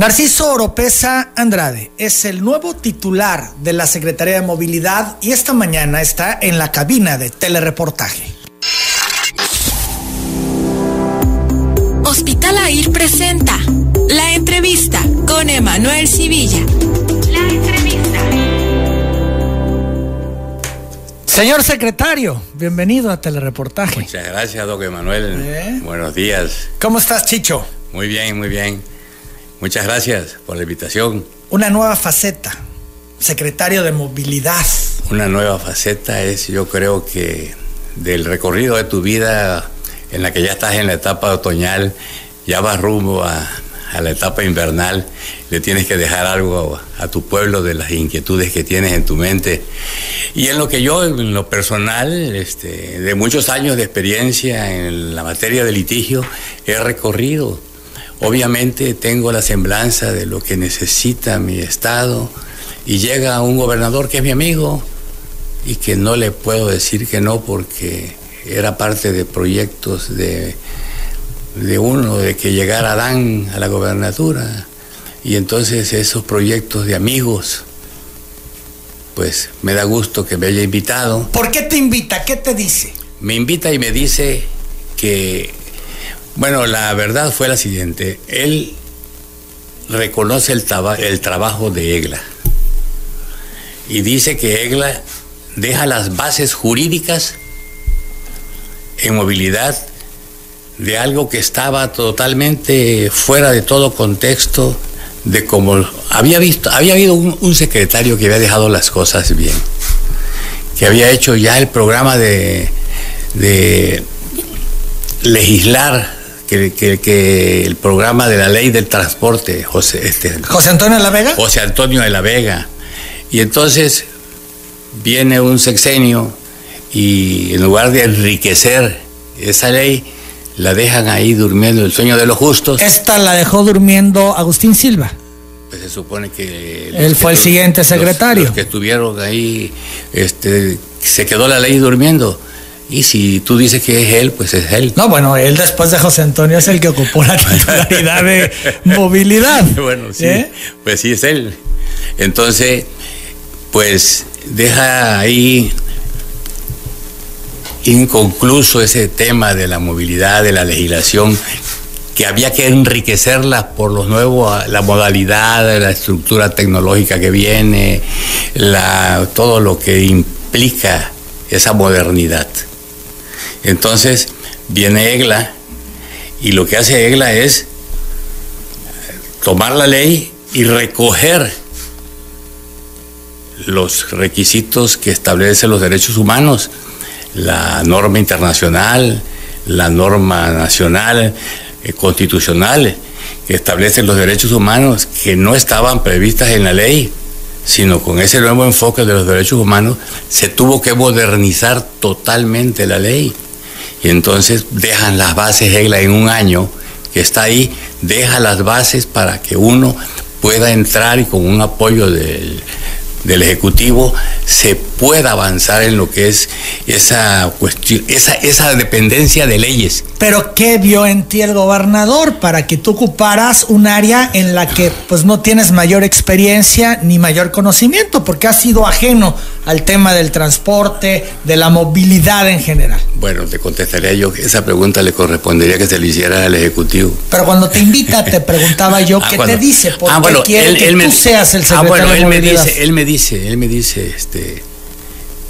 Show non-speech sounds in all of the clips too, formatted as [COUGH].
Narciso Oropesa Andrade es el nuevo titular de la Secretaría de Movilidad y esta mañana está en la cabina de telereportaje. Hospital AIR presenta la entrevista con Emanuel Civilla. La entrevista. Señor secretario, bienvenido a telereportaje. Muchas gracias, don Emanuel. ¿Eh? Buenos días. ¿Cómo estás, Chicho? Muy bien, muy bien. Muchas gracias por la invitación. Una nueva faceta, secretario de movilidad. Una nueva faceta es, yo creo que del recorrido de tu vida en la que ya estás en la etapa otoñal, ya vas rumbo a, la etapa invernal, le tienes que dejar algo a, tu pueblo de las inquietudes que tienes en tu mente. Y en lo que yo, en lo personal, este, de muchos años de experiencia en la materia de litigio, he recorrido Obviamente tengo la semblanza de lo que necesita mi estado y llega un gobernador que es mi amigo y que no le puedo decir que no porque era parte de proyectos de, de uno, de que llegara Adán a la gobernatura. Y entonces esos proyectos de amigos, pues me da gusto que me haya invitado. ¿Por qué te invita? ¿Qué te dice? Me invita y me dice que bueno, la verdad fue la siguiente. Él reconoce el, trabajo de EGLA y dice que EGLA deja las bases jurídicas en movilidad de algo que estaba totalmente fuera de todo contexto de cómo había visto, había habido un, secretario que había dejado las cosas bien, que había hecho ya el programa de legislar que, el programa de la ley del transporte, José, este, José Antonio de la Vega. José Antonio de la Vega. Y entonces viene un sexenio y en lugar de enriquecer esa ley, la dejan ahí durmiendo el sueño de los justos. Esta la dejó durmiendo Agustín Silva. Pues se supone que... Él fue el siguiente secretario. Los, que estuvieron ahí, este, se quedó la ley durmiendo. Y si tú dices que es él, pues es él. No, bueno, él después de José Antonio es el que ocupó la [LAUGHS] titularidad de movilidad. [LAUGHS] Bueno, sí, ¿Eh? pues sí es él. Entonces, pues deja ahí inconcluso ese tema de la movilidad, de la legislación, que había que enriquecerla por los nuevos, la modalidad, la estructura tecnológica que viene, la, todo lo que implica esa modernidad. Entonces viene EGLA y lo que hace EGLA es tomar la ley y recoger los requisitos que establecen los derechos humanos, la norma internacional, la norma nacional, eh, constitucional, que establecen los derechos humanos que no estaban previstas en la ley, sino con ese nuevo enfoque de los derechos humanos se tuvo que modernizar totalmente la ley. Y entonces dejan las bases EGLA en un año que está ahí, deja las bases para que uno pueda entrar y con un apoyo del, del Ejecutivo se pueda avanzar en lo que es esa cuestión, esa, esa dependencia de leyes. Pero ¿qué vio en ti el gobernador para que tú ocuparas un área en la que pues no tienes mayor experiencia ni mayor conocimiento? Porque has sido ajeno al tema del transporte, de la movilidad en general. Bueno, te contestaría yo que esa pregunta le correspondería que se le hiciera al Ejecutivo. Pero cuando te invita, te preguntaba yo, [LAUGHS] ah, ¿qué te dice? ¿Por ah, qué quiere que tú seas el secretario ah, bueno, él Me dice, él me dice, él me dice este,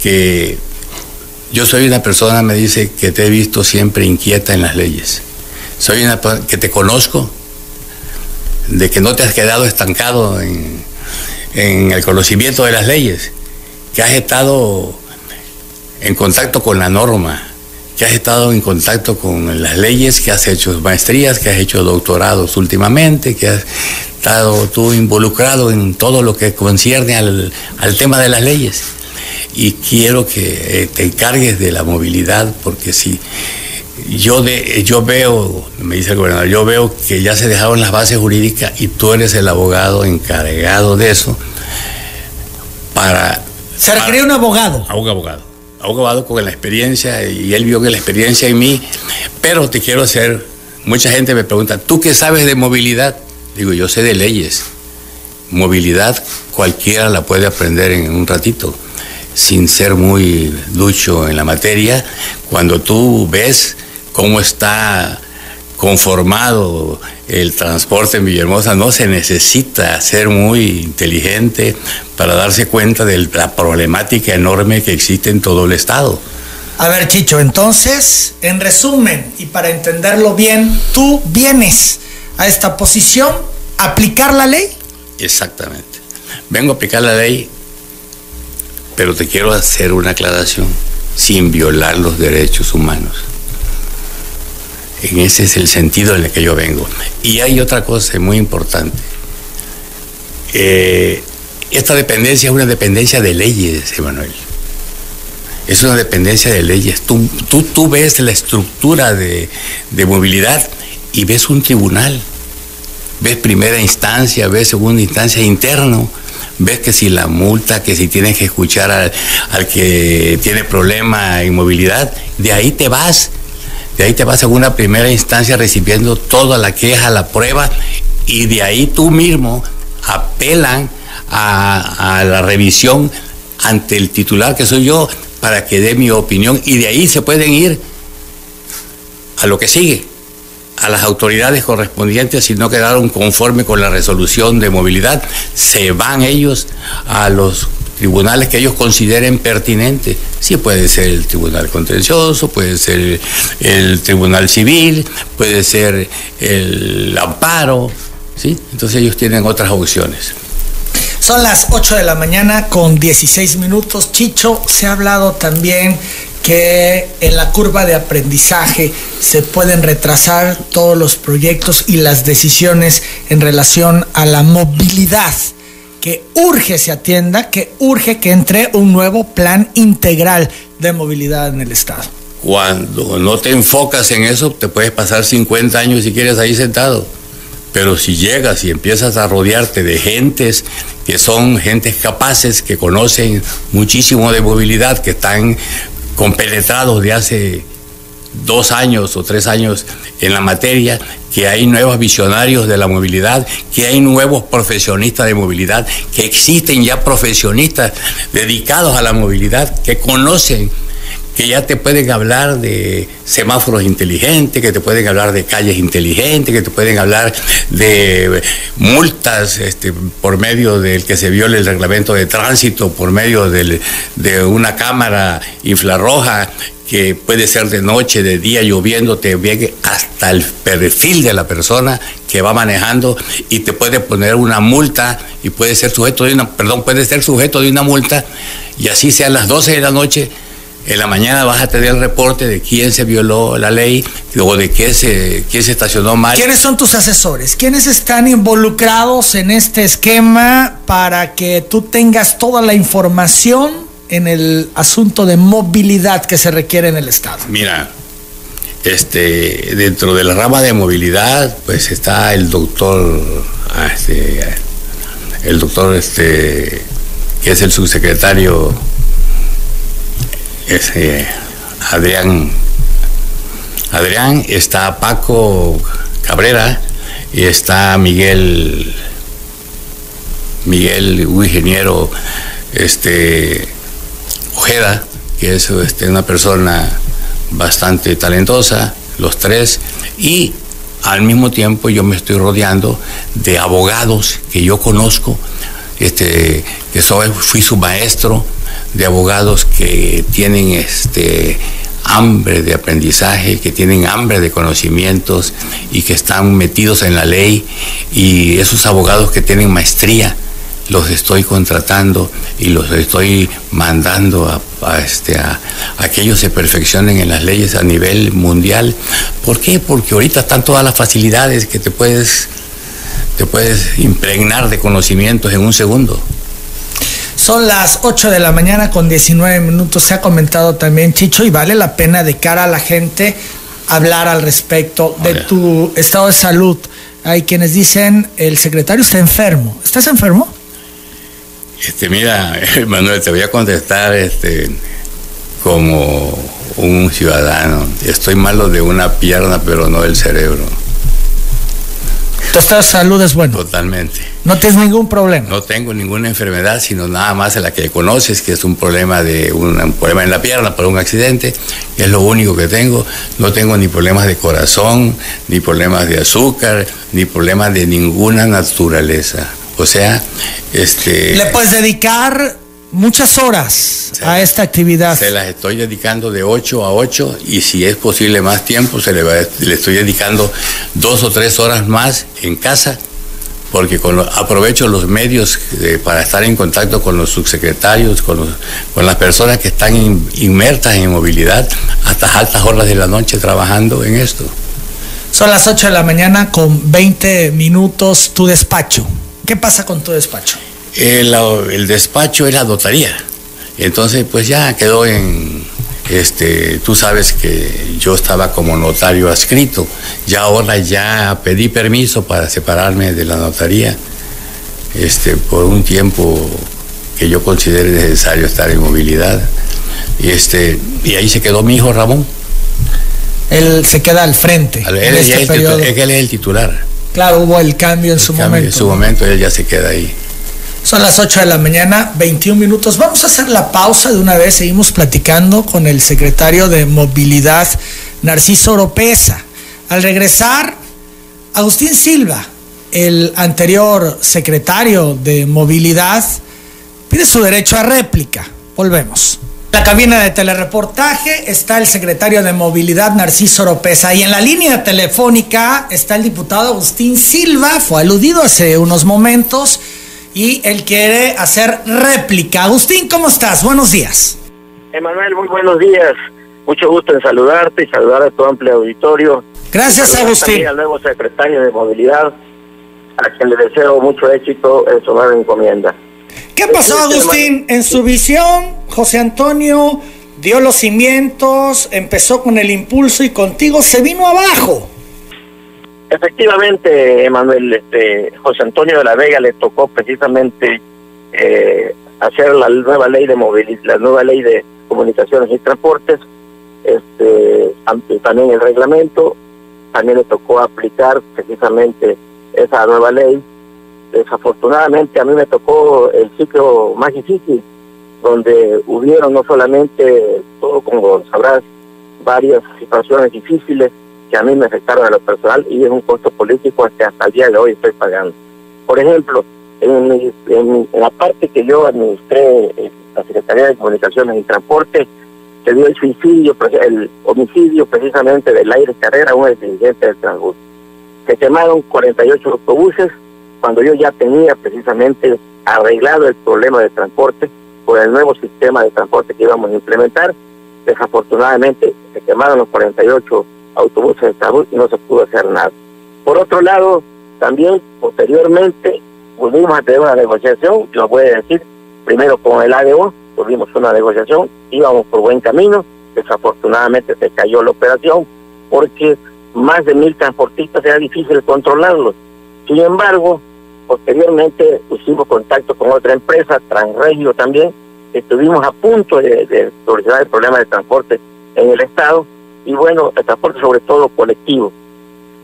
que yo soy una persona, me dice, que te he visto siempre inquieta en las leyes. Soy una que te conozco, de que no te has quedado estancado en, en el conocimiento de las leyes, que has estado en contacto con la norma, que has estado en contacto con las leyes, que has hecho maestrías, que has hecho doctorados últimamente, que has estado tú involucrado en todo lo que concierne al, al tema de las leyes y quiero que eh, te encargues de la movilidad, porque si yo, de, yo veo, me dice el gobernador, yo veo que ya se dejaron las bases jurídicas y tú eres el abogado encargado de eso para... Se requiere un abogado. A un abogado. Abogado con la experiencia y él vio que la experiencia en mí, pero te quiero hacer, mucha gente me pregunta, ¿tú qué sabes de movilidad? Digo, yo sé de leyes. Movilidad cualquiera la puede aprender en un ratito, sin ser muy ducho en la materia. Cuando tú ves cómo está conformado el transporte en Villahermosa, no se necesita ser muy inteligente para darse cuenta de la problemática enorme que existe en todo el estado. A ver, Chicho, entonces, en resumen, y para entenderlo bien, tú vienes a esta posición a aplicar la ley. Exactamente. Vengo a aplicar la ley, pero te quiero hacer una aclaración, sin violar los derechos humanos. En ese es el sentido en el que yo vengo. Y hay otra cosa muy importante. Eh, esta dependencia es una dependencia de leyes, Emanuel. Es una dependencia de leyes. Tú, tú, tú ves la estructura de, de movilidad y ves un tribunal. Ves primera instancia, ves segunda instancia interno ves que si la multa, que si tienes que escuchar al, al, que tiene problema en movilidad, de ahí te vas de ahí te vas a una primera instancia recibiendo toda la queja, la prueba, y de ahí tú mismo apelan a, la revisión ante el titular que soy yo para que dé mi opinión y de ahí se pueden ir a lo que sigue, a las autoridades correspondientes si no quedaron conforme con la resolución de movilidad, se van ellos a los tribunales que ellos consideren pertinentes. Sí, puede ser el tribunal contencioso, puede ser el, tribunal civil, puede ser el amparo, ¿sí? Entonces ellos tienen otras opciones. Son las 8 de la mañana con 16 minutos. Chicho, se ha hablado también que en la curva de aprendizaje se pueden retrasar todos los proyectos y las decisiones en relación a la movilidad que urge se atienda, que urge que entre un nuevo plan integral de movilidad en el Estado. Cuando no te enfocas en eso, te puedes pasar 50 años si quieres ahí sentado. Pero si llegas y empiezas a rodearte de gentes que son gentes capaces, que conocen muchísimo de movilidad, que están compenetrados de hace dos años o tres años en la materia, que hay nuevos visionarios de la movilidad, que hay nuevos profesionistas de movilidad, que existen ya profesionistas dedicados a la movilidad, que conocen, que ya te pueden hablar de semáforos inteligentes, que te pueden hablar de calles inteligentes, que te pueden hablar de multas este, por medio del que se viole el reglamento de tránsito, por medio del, de una cámara infrarroja que puede ser de noche, de día, lloviendo, te llegue hasta el perfil de la persona que va manejando y te puede poner una multa y puede ser sujeto de una, perdón, puede ser sujeto de una multa y así sea las 12 de la noche, en la mañana vas a tener el reporte de quién se violó la ley o de quién se, quién se estacionó mal. ¿Quiénes son tus asesores? ¿Quiénes están involucrados en este esquema para que tú tengas toda la información en el asunto de movilidad que se requiere en el Estado? Mira, este, dentro de la rama de movilidad, pues está el doctor, ah, este, el doctor, este, que es el subsecretario, Adrián, Adrián, está Paco Cabrera y está Miguel, Miguel, un ingeniero, este, Ojeda, que es este, una persona bastante talentosa, los tres, y al mismo tiempo yo me estoy rodeando de abogados que yo conozco, este, que soy, fui su maestro, de abogados que tienen este, hambre de aprendizaje, que tienen hambre de conocimientos y que están metidos en la ley, y esos abogados que tienen maestría los estoy contratando y los estoy mandando a, este, a, que ellos se perfeccionen en las leyes a nivel mundial. ¿Por qué? Porque ahorita están todas las facilidades que te puedes, te puedes impregnar de conocimientos en un segundo. Son las 8 de la mañana con 19 minutos. Se ha comentado también, Chicho, y vale la pena de cara a la gente hablar al respecto de tu estado de salud. Hay quienes dicen, el secretario está enfermo. ¿Estás enfermo? Este, mira, [LAUGHS] Manuel, te voy a contestar este, como un ciudadano. Estoy malo de una pierna, pero no del cerebro. De salud es bueno. Totalmente. No tienes ningún problema. No tengo ninguna enfermedad, sino nada más la que conoces, que es un problema de un, problema en la pierna por un accidente, que es lo único que tengo. No tengo ni problemas de corazón, ni problemas de azúcar, ni problemas de ninguna naturaleza. O sea, este. Le puedes dedicar muchas horas a esta actividad. Se las estoy dedicando de 8 a 8 y si es posible más tiempo, se le, le estoy dedicando dos o tres horas más en casa porque con aprovecho los medios para estar en contacto con los subsecretarios, con, con las personas que están inmersas en movilidad hasta altas horas de la noche trabajando en esto. Son las 8 de la mañana con 20 minutos tu despacho. ¿Qué pasa con tu despacho? El, el despacho es la notaría. Entonces, pues ya quedó en, este, tú sabes que yo estaba como notario adscrito, ya ahora ya pedí permiso para separarme de la notaría, este, por un tiempo que yo considere necesario estar en movilidad. Y, este, y ahí se quedó mi hijo Ramón. Él se queda al frente. Él, este es, él es el titular. Claro, hubo el cambio en su momento. En su momento él ya se queda ahí. Son las 8 de la mañana, 21 minutos. Vamos a hacer la pausa de una vez. Seguimos platicando con el secretario de Movilidad, Narciso Oropesa. Al regresar, Agustín Silva, el anterior secretario de Movilidad, pide su derecho a réplica. Volvemos. La cabina de telereportaje está el secretario de Movilidad, Narciso Oropesa, y en la línea telefónica está el diputado Agustín Silva, fue aludido hace unos momentos y él quiere hacer réplica. Agustín, ¿cómo estás? Buenos días. Emanuel, muy buenos días. Mucho gusto en saludarte y saludar a tu amplio auditorio. Gracias, Agustín. al nuevo secretario de Movilidad, a quien le deseo mucho éxito en su nueva encomienda. ¿Qué pasó, Agustín? En su visión, José Antonio dio los cimientos, empezó con el impulso y contigo se vino abajo. Efectivamente, Emanuel, este, José Antonio de la Vega le tocó precisamente eh, hacer la nueva ley de movilidad, la nueva ley de comunicaciones y transportes, este, también el reglamento, también le tocó aplicar precisamente esa nueva ley. Desafortunadamente a mí me tocó el ciclo más difícil, donde hubieron no solamente, todo como sabrás, varias situaciones difíciles, que a mí me afectaron a lo personal y es un costo político que hasta el día de hoy estoy pagando. Por ejemplo, en, la parte que yo administré, eh, la Secretaría de Comunicaciones y Transporte, se dio el suicidio, pues, el homicidio precisamente del aire carrera, un dirigente del Transbus. Se quemaron 48 autobuses cuando yo ya tenía precisamente arreglado el problema de transporte por el nuevo sistema de transporte que íbamos a implementar. Desafortunadamente se quemaron los 48 autobuses de salud y no se pudo hacer nada. Por otro lado, también posteriormente volvimos a tener una negociación, lo voy a decir, primero con el ADO, tuvimos una negociación, íbamos por buen camino, desafortunadamente se cayó la operación porque más de mil transportistas era difícil controlarlos. Sin embargo, posteriormente pusimos contacto con otra empresa, Transregio también, estuvimos a punto de solucionar el problema de transporte en el Estado, y bueno, el transporte sobre todo colectivo,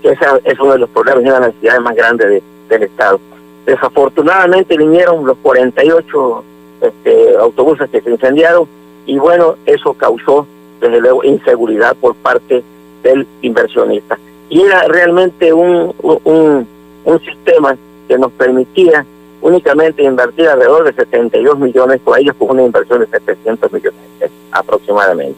que esa es uno de los problemas y una de las necesidades más grandes del Estado. Desafortunadamente vinieron los 48 este, autobuses que se incendiaron y bueno, eso causó desde luego inseguridad por parte del inversionista. Y era realmente un, un, sistema que nos permitía únicamente invertir alrededor de 72 millones por ellos con una inversión de 700 millones aproximadamente.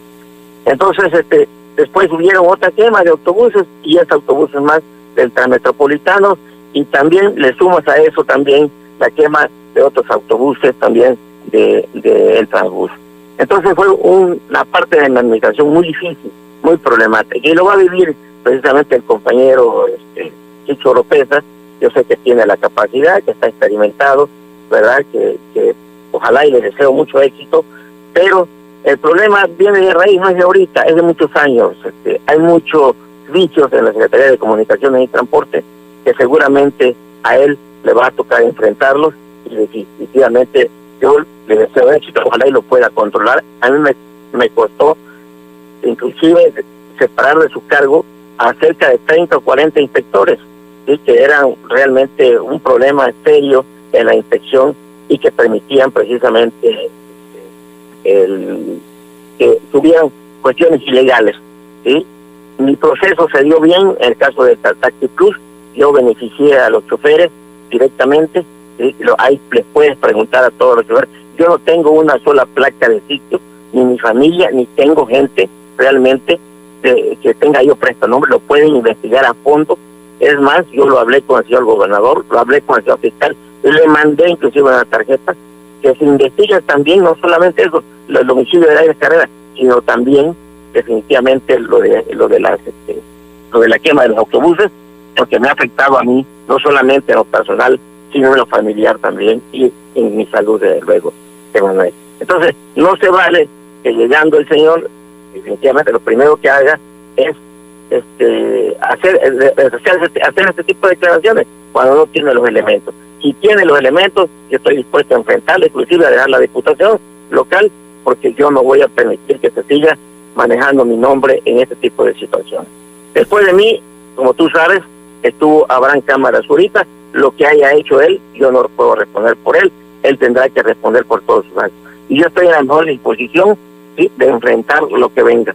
Entonces, este, Después hubieron otra quema de autobuses y es autobuses más del transmetropolitano y también le sumas a eso también la quema de otros autobuses también del de, transbús. Entonces fue una parte de la administración muy difícil, muy problemática. Y lo va a vivir precisamente el compañero este, Chicho Lopeza, yo sé que tiene la capacidad, que está experimentado, ¿verdad? Que ojalá y le deseo mucho éxito, pero el problema viene de raíz, no es de ahorita, es de muchos años. Este, hay muchos vicios en la Secretaría de Comunicaciones y Transporte que seguramente a él le va a tocar enfrentarlos y definitivamente yo le deseo éxito, ojalá y lo pueda controlar. A mí me, costó inclusive separar de su cargo a cerca de 30 o 40 inspectores que eran realmente un problema serio en la inspección y que permitían precisamente el, que tuvieran cuestiones ilegales. ¿sí? Mi proceso se dio bien en el caso de Taxi Plus, yo beneficié a los choferes directamente, Lo, ahí les puedes preguntar a todos los choferes, yo no tengo una sola placa de sitio, ni mi familia, ni tengo gente realmente que tenga yo nombre, lo pueden investigar a fondo. Es más, yo lo hablé con el señor gobernador, lo hablé con el señor fiscal, le mandé inclusive una tarjeta que se investigue también, no solamente eso, el homicidio de la carrera, sino también definitivamente lo de lo de las este, lo de la quema de los autobuses, porque me ha afectado a mí, no solamente en lo personal, sino en lo familiar también y en mi salud, desde luego. Entonces, no se vale que llegando el señor definitivamente lo primero que haga es este hacer, hacer, este tipo de declaraciones cuando no tiene los elementos. Si tiene los elementos, yo estoy dispuesto a enfrentarle, inclusive a dejar la diputación local, porque yo no voy a permitir que se siga manejando mi nombre en este tipo de situaciones. Después de mí, como tú sabes, estuvo Abraham Cámara Zurita, lo que haya hecho él, yo no puedo responder por él, él tendrá que responder por todos sus actos. Y yo estoy en la mejor disposición de enfrentar lo que venga.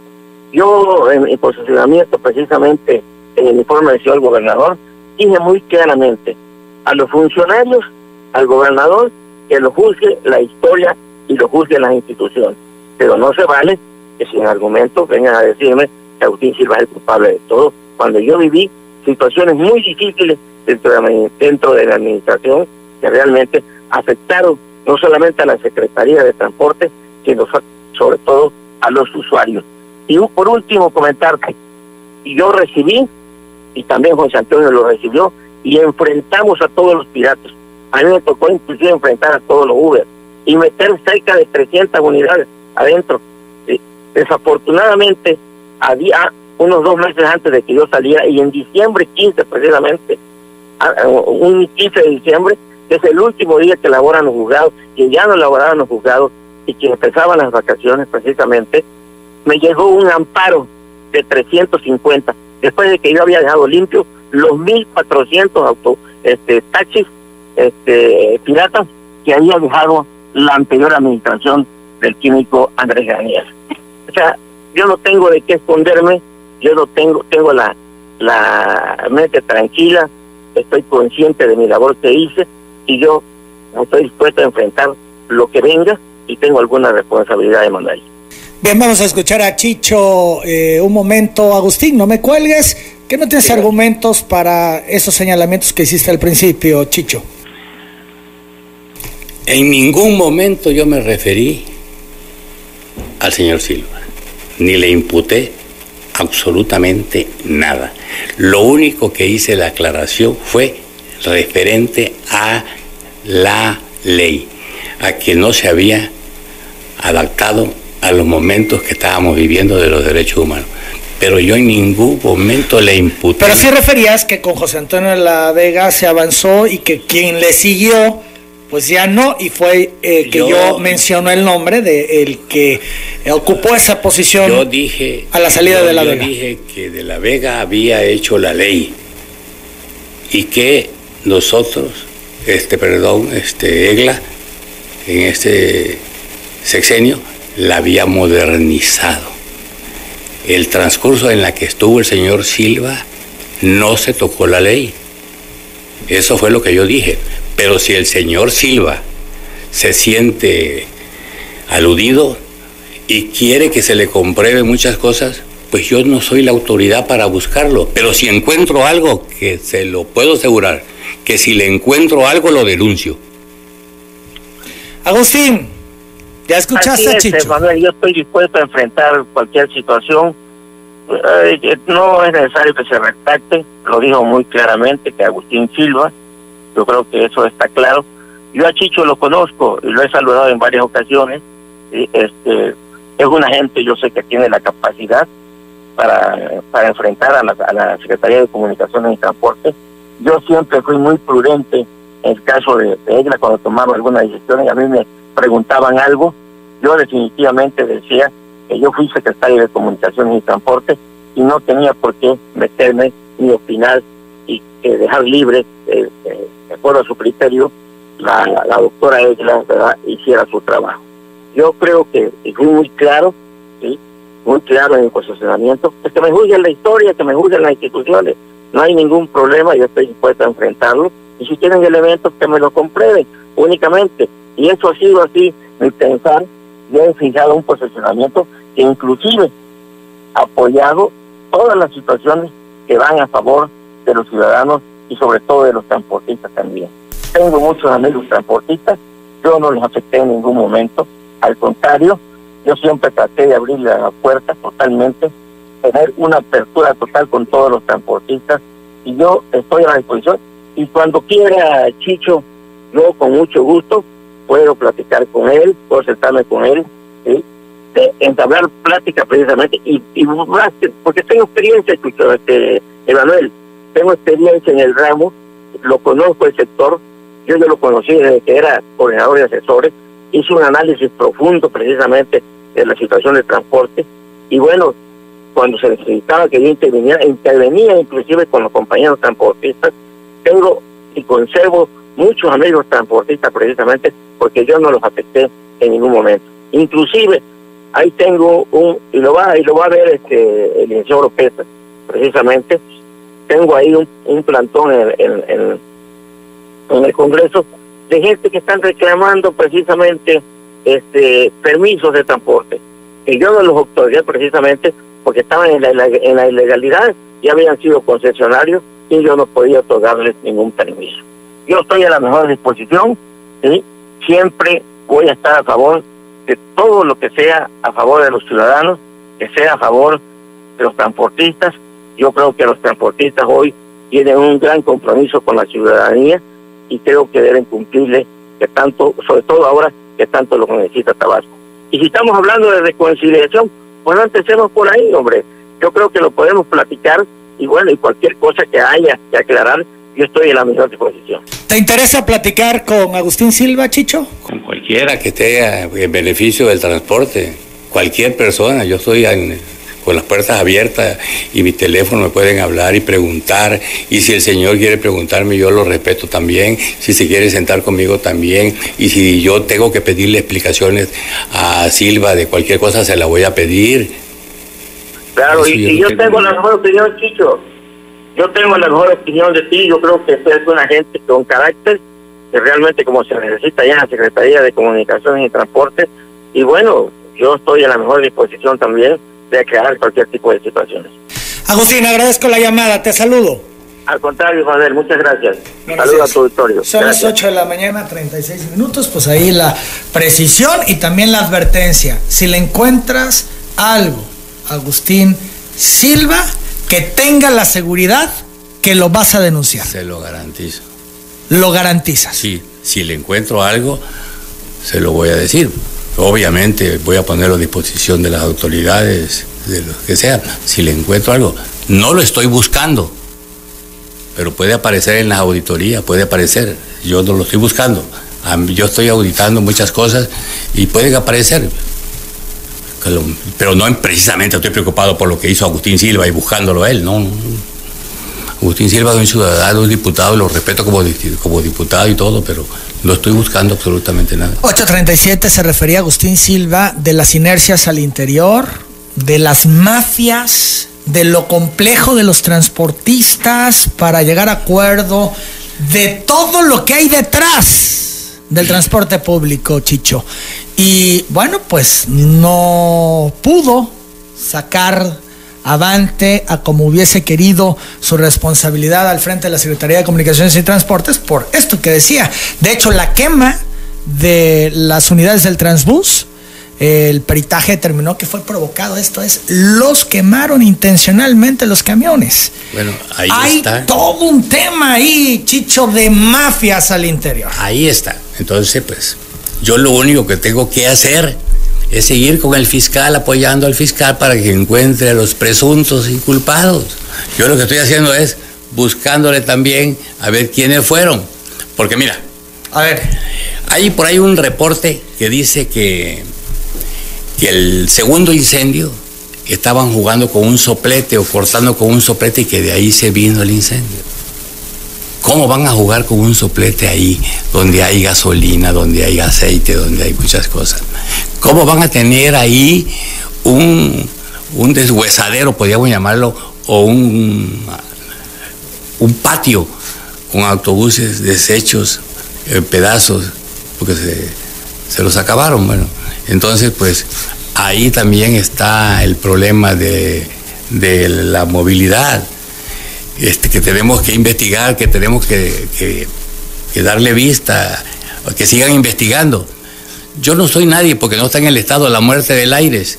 Yo, en mi posicionamiento, precisamente en el informe del señor gobernador, dije muy claramente a los funcionarios, al gobernador, que lo juzgue la historia y lo juzgue las instituciones. Pero no se vale que sin argumentos vengan a decirme que Agustín Silva es el culpable de todo, cuando yo viví situaciones muy difíciles dentro de, la, dentro de la administración que realmente afectaron no solamente a la Secretaría de Transporte, sino sobre todo a los usuarios. Y por último, comentarte, yo recibí, y también José Antonio lo recibió, y enfrentamos a todos los piratas. A mí me tocó inclusive enfrentar a todos los Uber y meter cerca de 300 unidades adentro. Desafortunadamente, había unos dos meses antes de que yo saliera, y en diciembre 15 precisamente, un 15 de diciembre, que es el último día que laboran los juzgados, que ya no laboraban los juzgados, y que empezaban las vacaciones precisamente, me llegó un amparo de 350, después de que yo había dejado limpio los 1.400 auto, este, taxis este, piratas que había dejado la anterior administración del químico Andrés Daniel. O sea, yo no tengo de qué esconderme, yo no tengo, tengo la, la mente tranquila, estoy consciente de mi labor que hice y yo estoy dispuesto a enfrentar lo que venga y tengo alguna responsabilidad de mandar. Bien, vamos a escuchar a Chicho eh, un momento. Agustín, no me cuelgues, que no tienes argumentos para esos señalamientos que hiciste al principio, Chicho. En ningún momento yo me referí al señor Silva, ni le imputé absolutamente nada. Lo único que hice la aclaración fue referente a la ley a que no se había adaptado a los momentos que estábamos viviendo de los derechos humanos. Pero yo en ningún momento le imputé. Pero sí referías que con José Antonio de la Vega se avanzó y que quien le siguió, pues ya no, y fue eh, que yo, menciono el nombre de el que ocupó esa posición yo dije, a la salida de la yo Vega. dije que de la Vega había hecho la ley y que nosotros, este, perdón, este, Egla, en este sexenio la había modernizado. El transcurso en la que estuvo el señor Silva no se tocó la ley. Eso fue lo que yo dije. Pero si el señor Silva se siente aludido y quiere que se le compruebe muchas cosas, pues yo no soy la autoridad para buscarlo. Pero si encuentro algo, que se lo puedo asegurar, que si le encuentro algo lo denuncio. Agustín, ya escuchaste a Chicho. Manuel, yo estoy dispuesto a enfrentar cualquier situación. Eh, no es necesario que se retracte, lo dijo muy claramente que Agustín Silva, yo creo que eso está claro. Yo a Chicho lo conozco y lo he saludado en varias ocasiones. Este Es una gente, yo sé que tiene la capacidad para, para enfrentar a la, a la Secretaría de Comunicaciones y Transporte. Yo siempre fui muy prudente en el caso de, ella, cuando tomaron alguna decisión y a mí me preguntaban algo, yo definitivamente decía que yo fui secretario de Comunicaciones y Transporte y no tenía por qué meterme ni opinar y que dejar libre, eh, eh, de acuerdo a su criterio, la, la doctora Egla ¿verdad? hiciera su trabajo. Yo creo que fui muy claro, ¿sí? muy claro en el posicionamiento, pues que me juzguen la historia, que me juzguen las instituciones, no hay ningún problema, yo estoy dispuesto a enfrentarlo, y si tienen elementos que me lo comprueben únicamente, y eso ha sido así, mi pensar, yo he fijado un posicionamiento que inclusive ha apoyado todas las situaciones que van a favor de los ciudadanos y sobre todo de los transportistas también. Tengo muchos amigos transportistas, yo no los afecté en ningún momento, al contrario, yo siempre traté de abrir la puerta totalmente, tener una apertura total con todos los transportistas y yo estoy a la disposición y cuando quiera Chicho, yo con mucho gusto puedo platicar con él, puedo sentarme con él, ¿sí? entablar plática precisamente y, y, porque tengo experiencia, este, Emanuel, tengo experiencia en el ramo, lo conozco el sector, yo ya lo conocí desde que era coordinador de asesores, hice un análisis profundo precisamente de la situación del transporte y bueno, cuando se necesitaba que yo interviniera, intervenía inclusive con los compañeros transportistas, tengo y conservo muchos amigos transportistas precisamente porque yo no los afecté en ningún momento. Inclusive ahí tengo un, y lo va, y lo va a ver este el licenciado López, precisamente, tengo ahí un, plantón en, el Congreso de gente que están reclamando precisamente este permisos de transporte. Y yo no los otorgué precisamente porque estaban en la, en la ilegalidad, ya habían sido concesionarios y yo no podía otorgarles ningún permiso. Yo estoy a la mejor disposición, y siempre voy a estar a favor de todo lo que sea a favor de los ciudadanos, que sea a favor de los transportistas. Yo creo que los transportistas hoy tienen un gran compromiso con la ciudadanía y creo que deben cumplirle que tanto, sobre todo ahora que tanto lo necesita Tabasco. Y si estamos hablando de reconciliación, pues no empecemos por ahí, hombre. Yo creo que lo podemos platicar y bueno, y cualquier cosa que haya que aclarar, yo estoy en la mejor disposición. ¿Te interesa platicar con Agustín Silva, Chicho? Con cualquiera que esté en beneficio del transporte, cualquier persona, yo estoy con las puertas abiertas y mi teléfono me pueden hablar y preguntar. Y si el señor quiere preguntarme, yo lo respeto también. Si se quiere sentar conmigo también. Y si yo tengo que pedirle explicaciones a Silva de cualquier cosa, se la voy a pedir. Claro, y, yo tengo la mejor opinión, Chicho. Yo tengo la mejor opinión de ti. Yo creo que tú eres una gente con carácter, que realmente como se necesita ya en la Secretaría de Comunicaciones y Transporte. Y bueno, yo estoy en la mejor disposición también de aclarar cualquier tipo de situaciones. Agustín, agradezco la llamada. Te saludo. Al contrario, Manuel, muchas gracias. Saludos a tu auditorio. Son las 8 de la mañana, 36 minutos. Pues ahí la precisión y también la advertencia. Si le encuentras algo Agustín Silva, que tenga la seguridad que lo vas a denunciar. Se lo garantizo. Lo garantizas. Sí, si le encuentro algo, se lo voy a decir. Obviamente voy a ponerlo a disposición de las autoridades, de lo que sea. Si le encuentro algo, no lo estoy buscando, pero puede aparecer en las auditorías, puede aparecer. Yo no lo estoy buscando. Yo estoy auditando muchas cosas y pueden aparecer pero no precisamente estoy preocupado por lo que hizo Agustín Silva y buscándolo él, no. Agustín Silva es un ciudadano, un diputado, lo respeto como, como diputado y todo, pero no estoy buscando absolutamente nada. 837 se refería a Agustín Silva de las inercias al interior, de las mafias, de lo complejo de los transportistas para llegar a acuerdo, de todo lo que hay detrás del transporte público, Chicho. Y bueno, pues no pudo sacar avante a como hubiese querido su responsabilidad al frente de la Secretaría de Comunicaciones y Transportes por esto que decía. De hecho, la quema de las unidades del Transbús, el peritaje determinó que fue provocado. Esto es, los quemaron intencionalmente los camiones. Bueno, ahí Hay está. todo un tema ahí, chicho, de mafias al interior. Ahí está. Entonces, pues, yo lo único que tengo que hacer es seguir con el fiscal, apoyando al fiscal para que encuentre a los presuntos inculpados. Yo lo que estoy haciendo es buscándole también a ver quiénes fueron. Porque mira, a ver, hay por ahí un reporte que dice que, que el segundo incendio estaban jugando con un soplete o cortando con un soplete y que de ahí se vino el incendio. ¿Cómo van a jugar con un soplete ahí, donde hay gasolina, donde hay aceite, donde hay muchas cosas? ¿Cómo van a tener ahí un, un deshuesadero, podríamos llamarlo, o un, un patio con autobuses deshechos, eh, pedazos, porque se, se los acabaron? Bueno, entonces pues ahí también está el problema de, de la movilidad este, que tenemos que investigar, que tenemos que, darle vista, que sigan investigando. Yo no soy nadie porque no está en el estado de la muerte del Aires,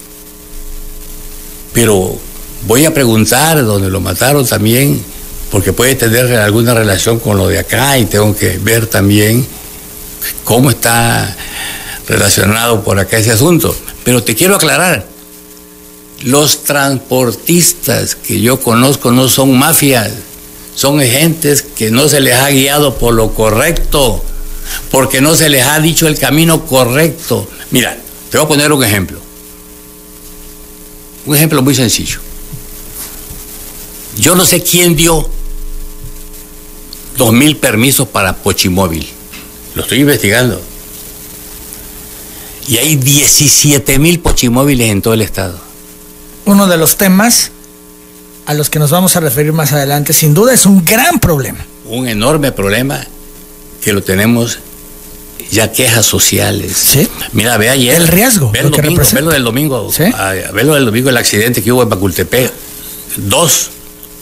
pero voy a preguntar donde lo mataron también, porque puede tener alguna relación con lo de acá y tengo que ver también cómo está relacionado por acá ese asunto. Pero te quiero aclarar, los transportistas que yo conozco no son mafias, son gentes que no se les ha guiado por lo correcto, porque no se les ha dicho el camino correcto. Mira, te voy a poner un ejemplo. Un ejemplo muy sencillo. Yo no sé quién dio dos mil permisos para Pochimóvil. Lo estoy investigando. Y hay 17 mil Pochimóviles en todo el estado uno de los temas a los que nos vamos a referir más adelante, sin duda es un gran problema. Un enorme problema que lo tenemos ya quejas sociales. Sí. Mira, ve ayer. El riesgo. Ve, el domingo, ve lo del domingo. ¿Sí? ve lo del domingo, el accidente que hubo en Bacultepec. Dos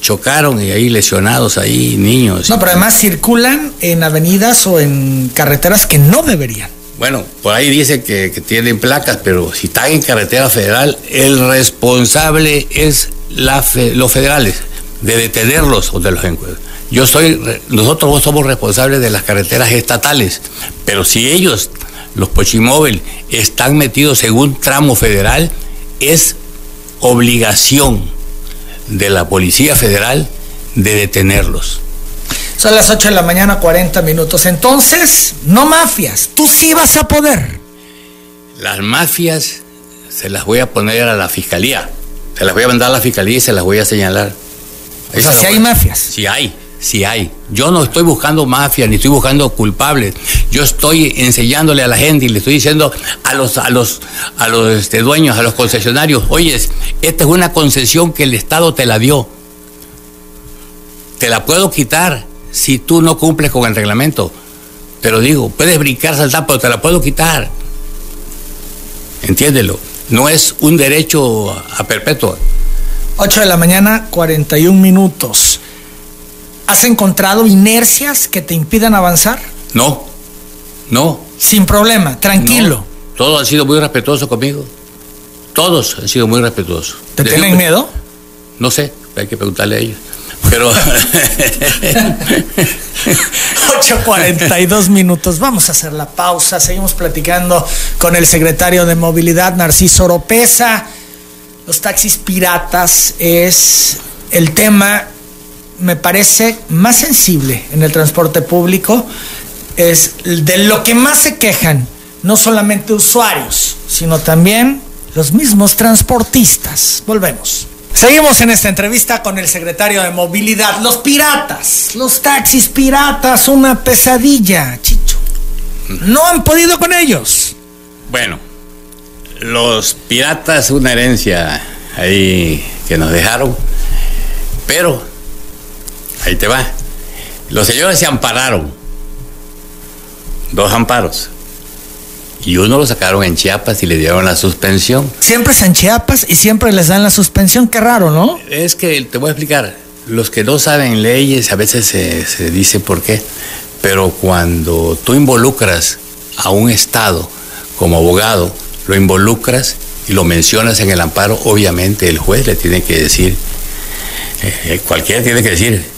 chocaron y ahí lesionados, ahí niños. No, pero además circulan en avenidas o en carreteras que no deberían. Bueno, por ahí dice que, tienen placas, pero si están en carretera federal, el responsable es los federales de detenerlos o de los encuentros. Yo soy, nosotros somos responsables de las carreteras estatales, pero si ellos, los Pochimóvil, están metidos en un tramo federal, es obligación de la Policía Federal de detenerlos. Son las 8 de la mañana, 40 minutos. Entonces, no mafias, tú sí vas a poder. Las mafias se las voy a poner a la fiscalía. Se las voy a mandar a la fiscalía y se las voy a señalar. o sea, si hay mafias. Sí hay, sí hay. Yo no estoy buscando mafias ni estoy buscando culpables. Yo estoy enseñándole a la gente y le estoy diciendo a los, a los, a los este, dueños, a los concesionarios, oye, esta es una concesión que el Estado te la dio. Te la puedo quitar si tú no cumples con el reglamento. Te lo digo, puedes brincar, saltar, pero te la puedo quitar. Entiéndelo. No es un derecho a perpetua. 8 de la mañana, 41 minutos. ¿Has encontrado inercias que te impidan avanzar? No, no. Sin problema, tranquilo. Todos han sido muy respetuosos conmigo. Todos han sido muy respetuosos. ¿Te tienen miedo? No sé, hay que preguntarle a ellos. Pero 8.42 minutos. Vamos a hacer la pausa. Seguimos platicando con el secretario de Movilidad, Narciso Oropesa. Los taxis piratas es el tema, me parece, más sensible en el transporte público. Es de lo que más se quejan, no solamente usuarios, sino también los mismos transportistas. Volvemos. Seguimos en esta entrevista con el secretario de Movilidad. Los piratas, los taxis piratas, una pesadilla, Chicho. No han podido con ellos. Bueno, los piratas, una herencia ahí que nos dejaron, pero ahí te va. Los señores se ampararon, dos amparos y uno lo sacaron en Chiapas y le dieron la suspensión. Siempre es en Chiapas y siempre les dan la suspensión, qué raro, ¿no? Es que te voy a explicar, los que no saben leyes a veces se, se dice por qué, pero cuando tú involucras a un Estado como abogado, lo involucras y lo mencionas en el amparo, obviamente el juez le tiene que decir, eh, cualquiera tiene que decir,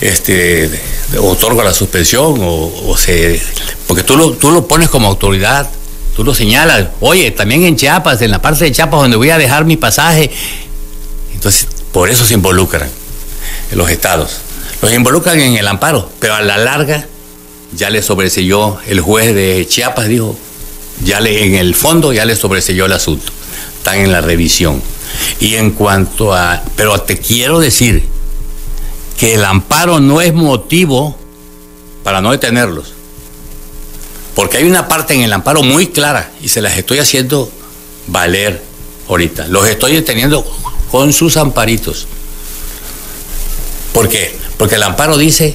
este, otorga la suspensión o, se... Porque tú lo, tú lo pones como autoridad, tú lo señalas, oye, también en Chiapas, en la parte de Chiapas donde voy a dejar mi pasaje. Entonces, por eso se involucran los estados. Los involucran en el amparo, pero a la larga ya le sobreselló el juez de Chiapas, dijo, ya le, en el fondo ya le sobreselló el asunto. Están en la revisión. Y en cuanto a, pero te quiero decir, que el amparo no es motivo para no detenerlos. Porque hay una parte en el amparo muy clara y se las estoy haciendo valer ahorita. Los estoy deteniendo con sus amparitos. ¿Por qué? Porque el amparo dice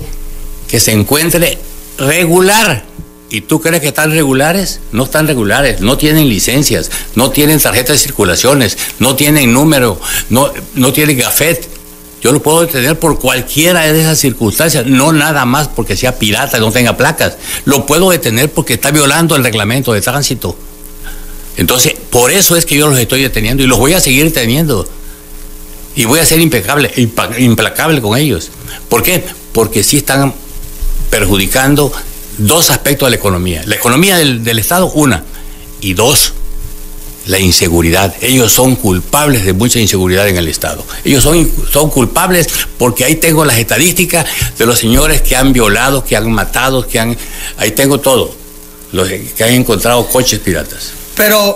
que se encuentre regular. ¿Y tú crees que están regulares? No están regulares, no tienen licencias, no tienen tarjetas de circulaciones, no tienen número, no, no tienen gafet. Yo lo puedo detener por cualquiera de esas circunstancias, no nada más porque sea pirata y no tenga placas. Lo puedo detener porque está violando el reglamento de tránsito. Entonces, por eso es que yo los estoy deteniendo y los voy a seguir teniendo. Y voy a ser impecable, implacable con ellos. ¿Por qué? Porque sí están perjudicando dos aspectos de la economía. La economía del Estado, una. Y dos, la inseguridad. Ellos son culpables de mucha inseguridad en el Estado. Ellos son, son culpables porque ahí tengo las estadísticas de los señores que han violado, que han matado, que han... Ahí tengo todo. Los que han encontrado coches piratas. Pero,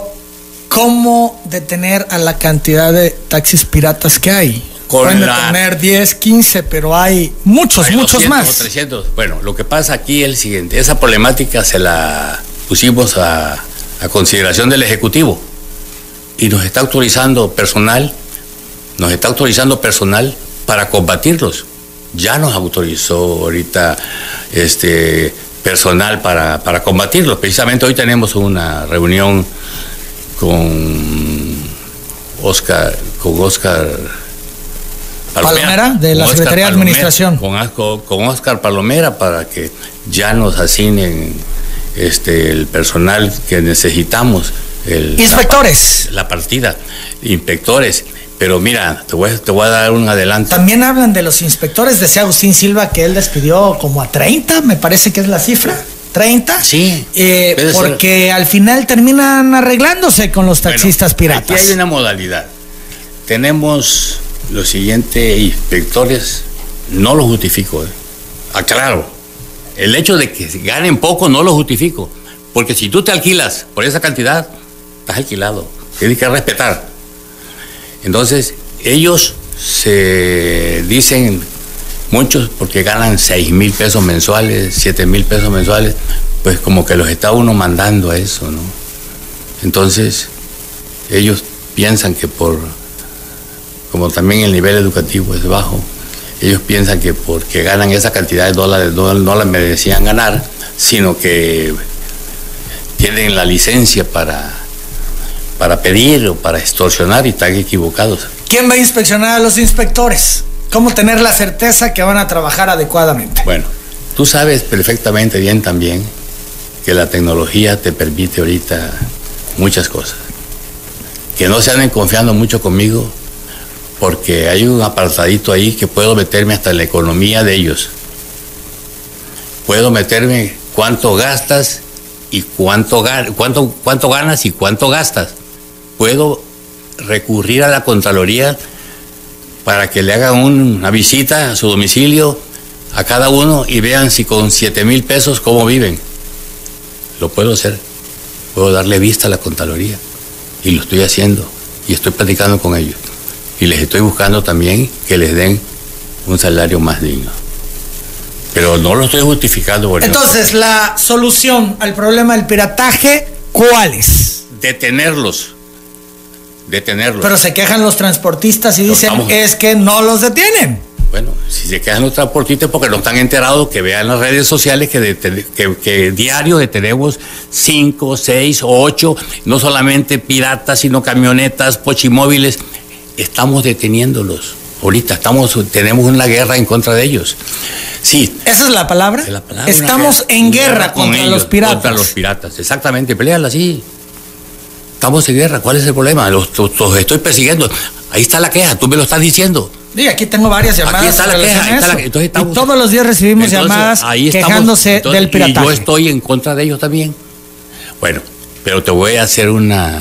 ¿cómo detener a la cantidad de taxis piratas que hay? Con Pueden la- detener 10, 15, pero hay muchos, Hay muchos 200 más. o 300. Bueno, lo que pasa aquí es el siguiente. Esa problemática se la pusimos a, a consideración del Ejecutivo y nos está autorizando personal, nos está autorizando personal para combatirlos. Ya nos autorizó ahorita este personal para, para combatirlos. Precisamente hoy tenemos una reunión con Oscar, con Oscar Palomera, de la Secretaría de Administración. Con, con Oscar Palomera para que ya nos asignen este, el personal que necesitamos. El- Inspectores. La, pa- la partida, inspectores. Pero mira, te voy, a- te voy a dar un adelanto. También hablan de los inspectores. Decía Agustín Silva que él despidió como a 30, me parece que es la cifra. 30. Sí, Eh, ser. porque al final terminan arreglándose con los Bueno, taxistas piratas. Aquí hay una modalidad. Tenemos los siguientes inspectores, no lo justifico, eh. aclaro. El hecho de que ganen poco no lo justifico. Porque si tú te alquilas por esa cantidad, estás alquilado. Tienes que respetar. Entonces, ellos se dicen muchos porque ganan 6 mil pesos mensuales, 7 mil pesos mensuales, pues como que los está uno mandando a eso, ¿no? Entonces, ellos piensan que por, como también el nivel educativo es bajo, ellos piensan que porque ganan esa cantidad de dólares no, no la merecían ganar, sino que tienen la licencia para, para pedir o para extorsionar y están equivocados. ¿Quién va a inspeccionar a los inspectores? ¿Cómo tener la certeza que van a trabajar adecuadamente? Bueno, tú sabes perfectamente bien también que la tecnología te permite ahorita muchas cosas. Que no se anden confiando mucho conmigo porque hay un apartadito ahí que puedo meterme hasta en la economía de ellos. Puedo meterme cuánto gastas y cuánto, cuánto, cuánto ganas y cuánto gastas. Puedo recurrir a la Contraloría para que le hagan un- una visita a su domicilio a cada uno y vean si con 7 mil pesos cómo viven. Lo puedo hacer. Puedo darle vista a la Contraloría. Y lo estoy haciendo. Y estoy platicando con ellos. Y les estoy buscando también que les den un salario más digno. Pero no lo estoy justificando. por. Entonces, la solución al problema del pirataje, ¿cuál es? detenerlos. Detenerlos. Pero se quejan los transportistas y dicen estamos- es que no los detienen. Bueno, si se quedan los transportistas porque no están enterados, que vean las redes sociales que, deten- que, que diario detenemos cinco, seis o ocho, no solamente piratas, sino camionetas, pochimóviles. Estamos deteniéndolos. Ahorita estamos, tenemos una guerra en contra de ellos. Sí. ¿Esa es la palabra? es la palabra, Estamos en guerra, con contra ellos, los piratas. Contra los piratas, exactamente, peleala así. Estamos en guerra, ¿cuál es el problema? Los, los- los estoy persiguiendo. Ahí está la queja, tú me lo estás diciendo. Sí, aquí tengo varias llamadas. Aquí está la queja, relación ahí a está la eso. queja. Entonces estamos- y todos los días recibimos Entonces, llamadas ahí estamos. quejándose Entonces, del pirataje. Y yo estoy en contra de ellos también. Bueno, pero te voy a hacer una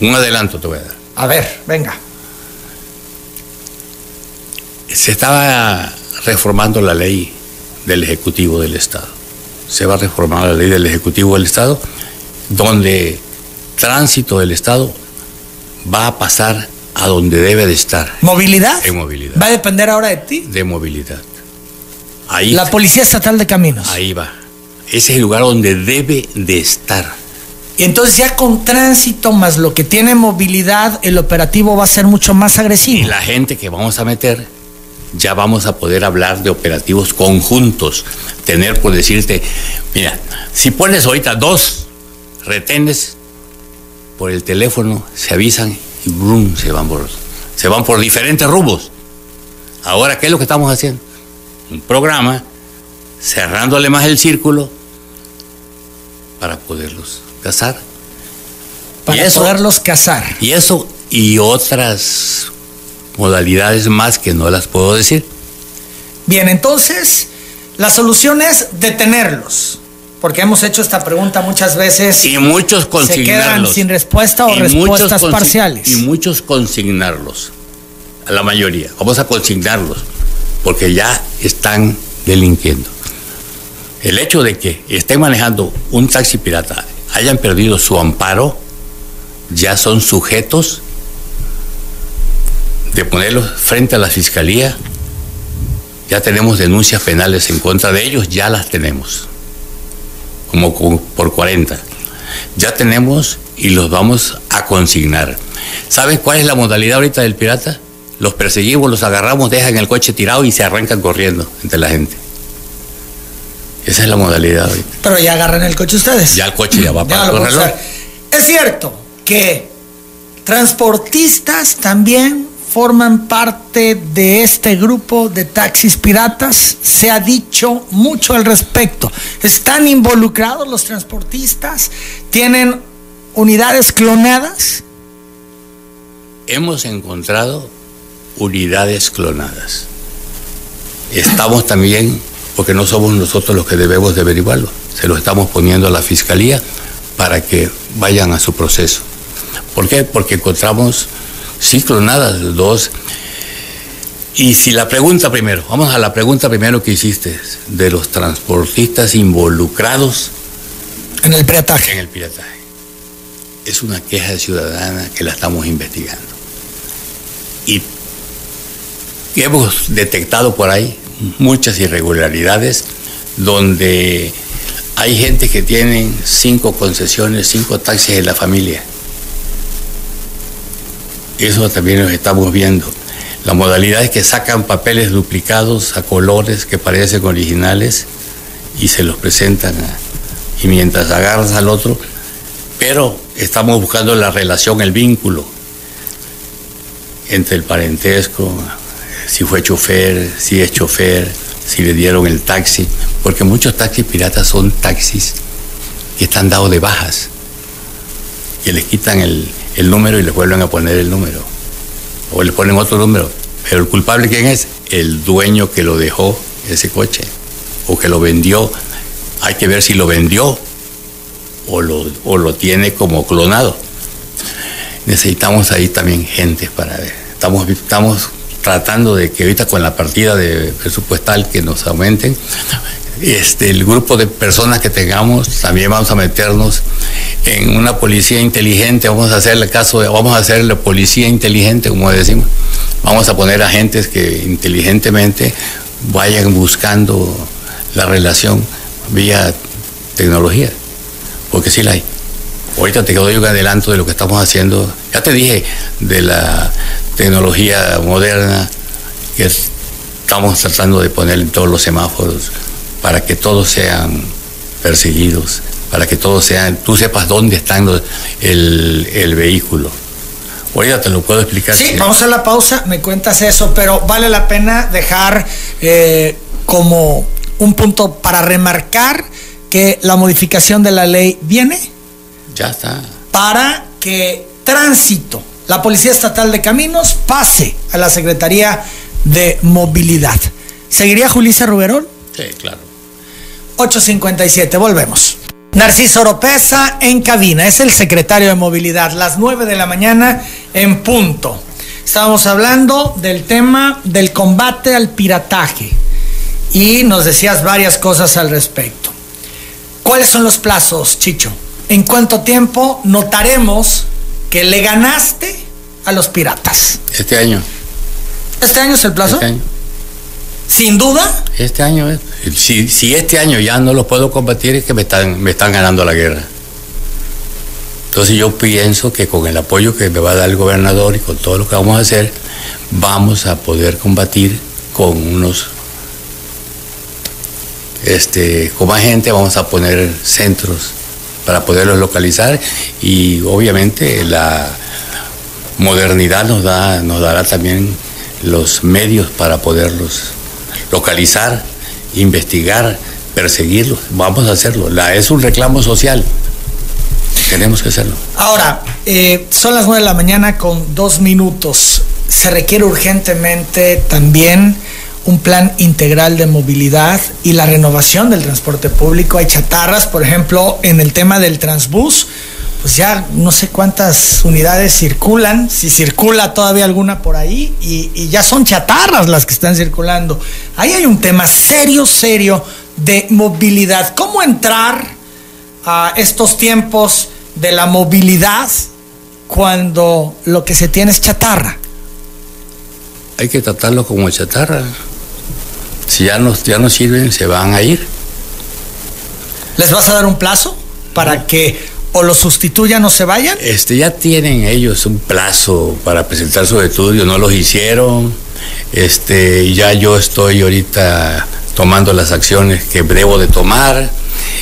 un adelanto, te voy a dar. A ver, venga. Se estaba reformando la ley del Ejecutivo del Estado. Se va a reformar la ley del Ejecutivo del Estado, donde tránsito del Estado va a pasar a donde debe de estar. ¿Movilidad? En movilidad. ¿Va a depender ahora de ti? De movilidad. Ahí, La Policía Estatal de Caminos. ahí va. Ese es el lugar donde debe de estar. Y entonces ya con tránsito más lo que tiene movilidad, el operativo va a ser mucho más Y agresivo. la gente que vamos a meter, ya vamos a poder hablar de operativos conjuntos. Tener, por decirte, mira, si pones ahorita dos retenes por el teléfono, se avisan y brum, se van por, se van por diferentes rumbos. Ahora, ¿qué es lo que estamos haciendo? Un programa cerrándole más el círculo para poderlos cazar. para y eso- poderlos cazar. Y eso y otras modalidades más que no las puedo decir. Bien, entonces la solución es detenerlos. Porque hemos hecho esta pregunta muchas veces. Y muchos se quedan consignarlos. sin respuesta o respuestas parciales. Y muchos consignarlos. A la mayoría. Vamos a consignarlos. Porque ya están delinquiendo. El hecho de que estén manejando un taxi pirata, hayan perdido su amparo, ya son sujetos de ponerlos frente a la fiscalía. Ya tenemos denuncias penales en contra de ellos, ya las tenemos. Como por 40. Ya tenemos y los vamos a consignar. ¿Sabes cuál es la modalidad ahorita del pirata? Los perseguimos, los agarramos, dejan el coche tirado y se arrancan corriendo entre la gente. Esa es la modalidad ahorita. Pero ya agarran el coche ustedes. Ya el coche ya va para lo el puedo corredor. usar. Es cierto que transportistas también forman parte de este grupo de taxis piratas. Se ha dicho mucho al respecto. ¿Están involucrados los transportistas? ¿Tienen unidades clonadas? Hemos encontrado unidades clonadas. Estamos también, porque no somos nosotros los que debemos de averiguarlo, se lo estamos poniendo a la fiscalía para que vayan a su proceso. ¿Por qué? Porque encontramos, sí, clonadas, dos. Y si la pregunta primero, vamos a la pregunta primero que hiciste, de los transportistas involucrados En el pirataje. en el pirataje. Es una queja ciudadana que la estamos investigando. Y hemos detectado por ahí muchas irregularidades donde hay gente que tienen cinco concesiones, cinco taxis en la familia. Eso también lo estamos viendo. La modalidad es que sacan papeles duplicados a colores que parecen originales y se los presentan y mientras agarras al otro, pero estamos buscando la relación, el vínculo entre el parentesco, si fue chofer, si es chofer, si le dieron el taxi, porque muchos taxis piratas son taxis que están dados de bajas, que les quitan el, el número y les vuelven a poner el número, o le ponen otro número, pero el culpable quién es? El dueño que lo dejó ese coche, o que lo vendió, hay que ver si lo vendió o lo, o lo tiene como clonado. Necesitamos ahí también gente para ver. Estamos, estamos tratando de que ahorita con la partida de presupuestal que nos aumenten, este, el grupo de personas que tengamos, también vamos a meternos en una policía inteligente, vamos a hacerle caso, vamos a hacerle policía inteligente, como decimos. Vamos a poner agentes que inteligentemente vayan buscando la relación vía tecnología, porque sí la hay. Ahorita te doy un adelanto de lo que estamos haciendo. Ya te dije de la tecnología moderna que estamos tratando de poner en todos los semáforos para que todos sean perseguidos, para que todos sean, tú sepas dónde está el, el vehículo. Ahorita te lo puedo explicar. Sí, si- vamos a la pausa, me cuentas eso, pero vale la pena dejar eh, como un punto para remarcar que la modificación de la ley viene Ya está. para que tránsito, la Policía Estatal de Caminos, pase a la Secretaría de Movilidad. ¿Seguiría Julissa Ruberol? Sí, claro. 857, volvemos. Narciso Oropesa en cabina, es el secretario de movilidad, las 9 de la mañana en punto. Estábamos hablando del tema del combate al pirataje y nos decías varias cosas al respecto. ¿Cuáles son los plazos, Chicho? ¿En cuánto tiempo notaremos que le ganaste a los piratas? Este año. ¿Este año es el plazo? Este año. Sin duda. Este año es. Si, si este año ya no los puedo combatir es que me están, me están ganando la guerra. Entonces yo pienso que con el apoyo que me va a dar el gobernador y con todo lo que vamos a hacer, vamos a poder combatir con unos, este, con más gente, vamos a poner centros para poderlos localizar y obviamente la modernidad nos da, nos dará también los medios para poderlos localizar, investigar, perseguirlos. Vamos a hacerlo. La, es un reclamo social. Tenemos que hacerlo. Ahora, eh, son las nueve de la mañana con dos minutos. Se requiere urgentemente también un plan integral de movilidad y la renovación del transporte público. Hay chatarras, por ejemplo, en el tema del transbús, pues ya no sé cuántas unidades circulan, si circula todavía alguna por ahí, y, y ya son chatarras las que están circulando. Ahí hay un tema serio, serio de movilidad. ¿Cómo entrar a estos tiempos de la movilidad cuando lo que se tiene es chatarra? Hay que tratarlo como chatarra. Si ya no, ya no sirven, se van a ir. ¿Les vas a dar un plazo para que o lo sustituyan o se vayan? Este, ya tienen ellos un plazo para presentar sus estudios, no los hicieron. Este, ya yo estoy ahorita tomando las acciones que debo de tomar.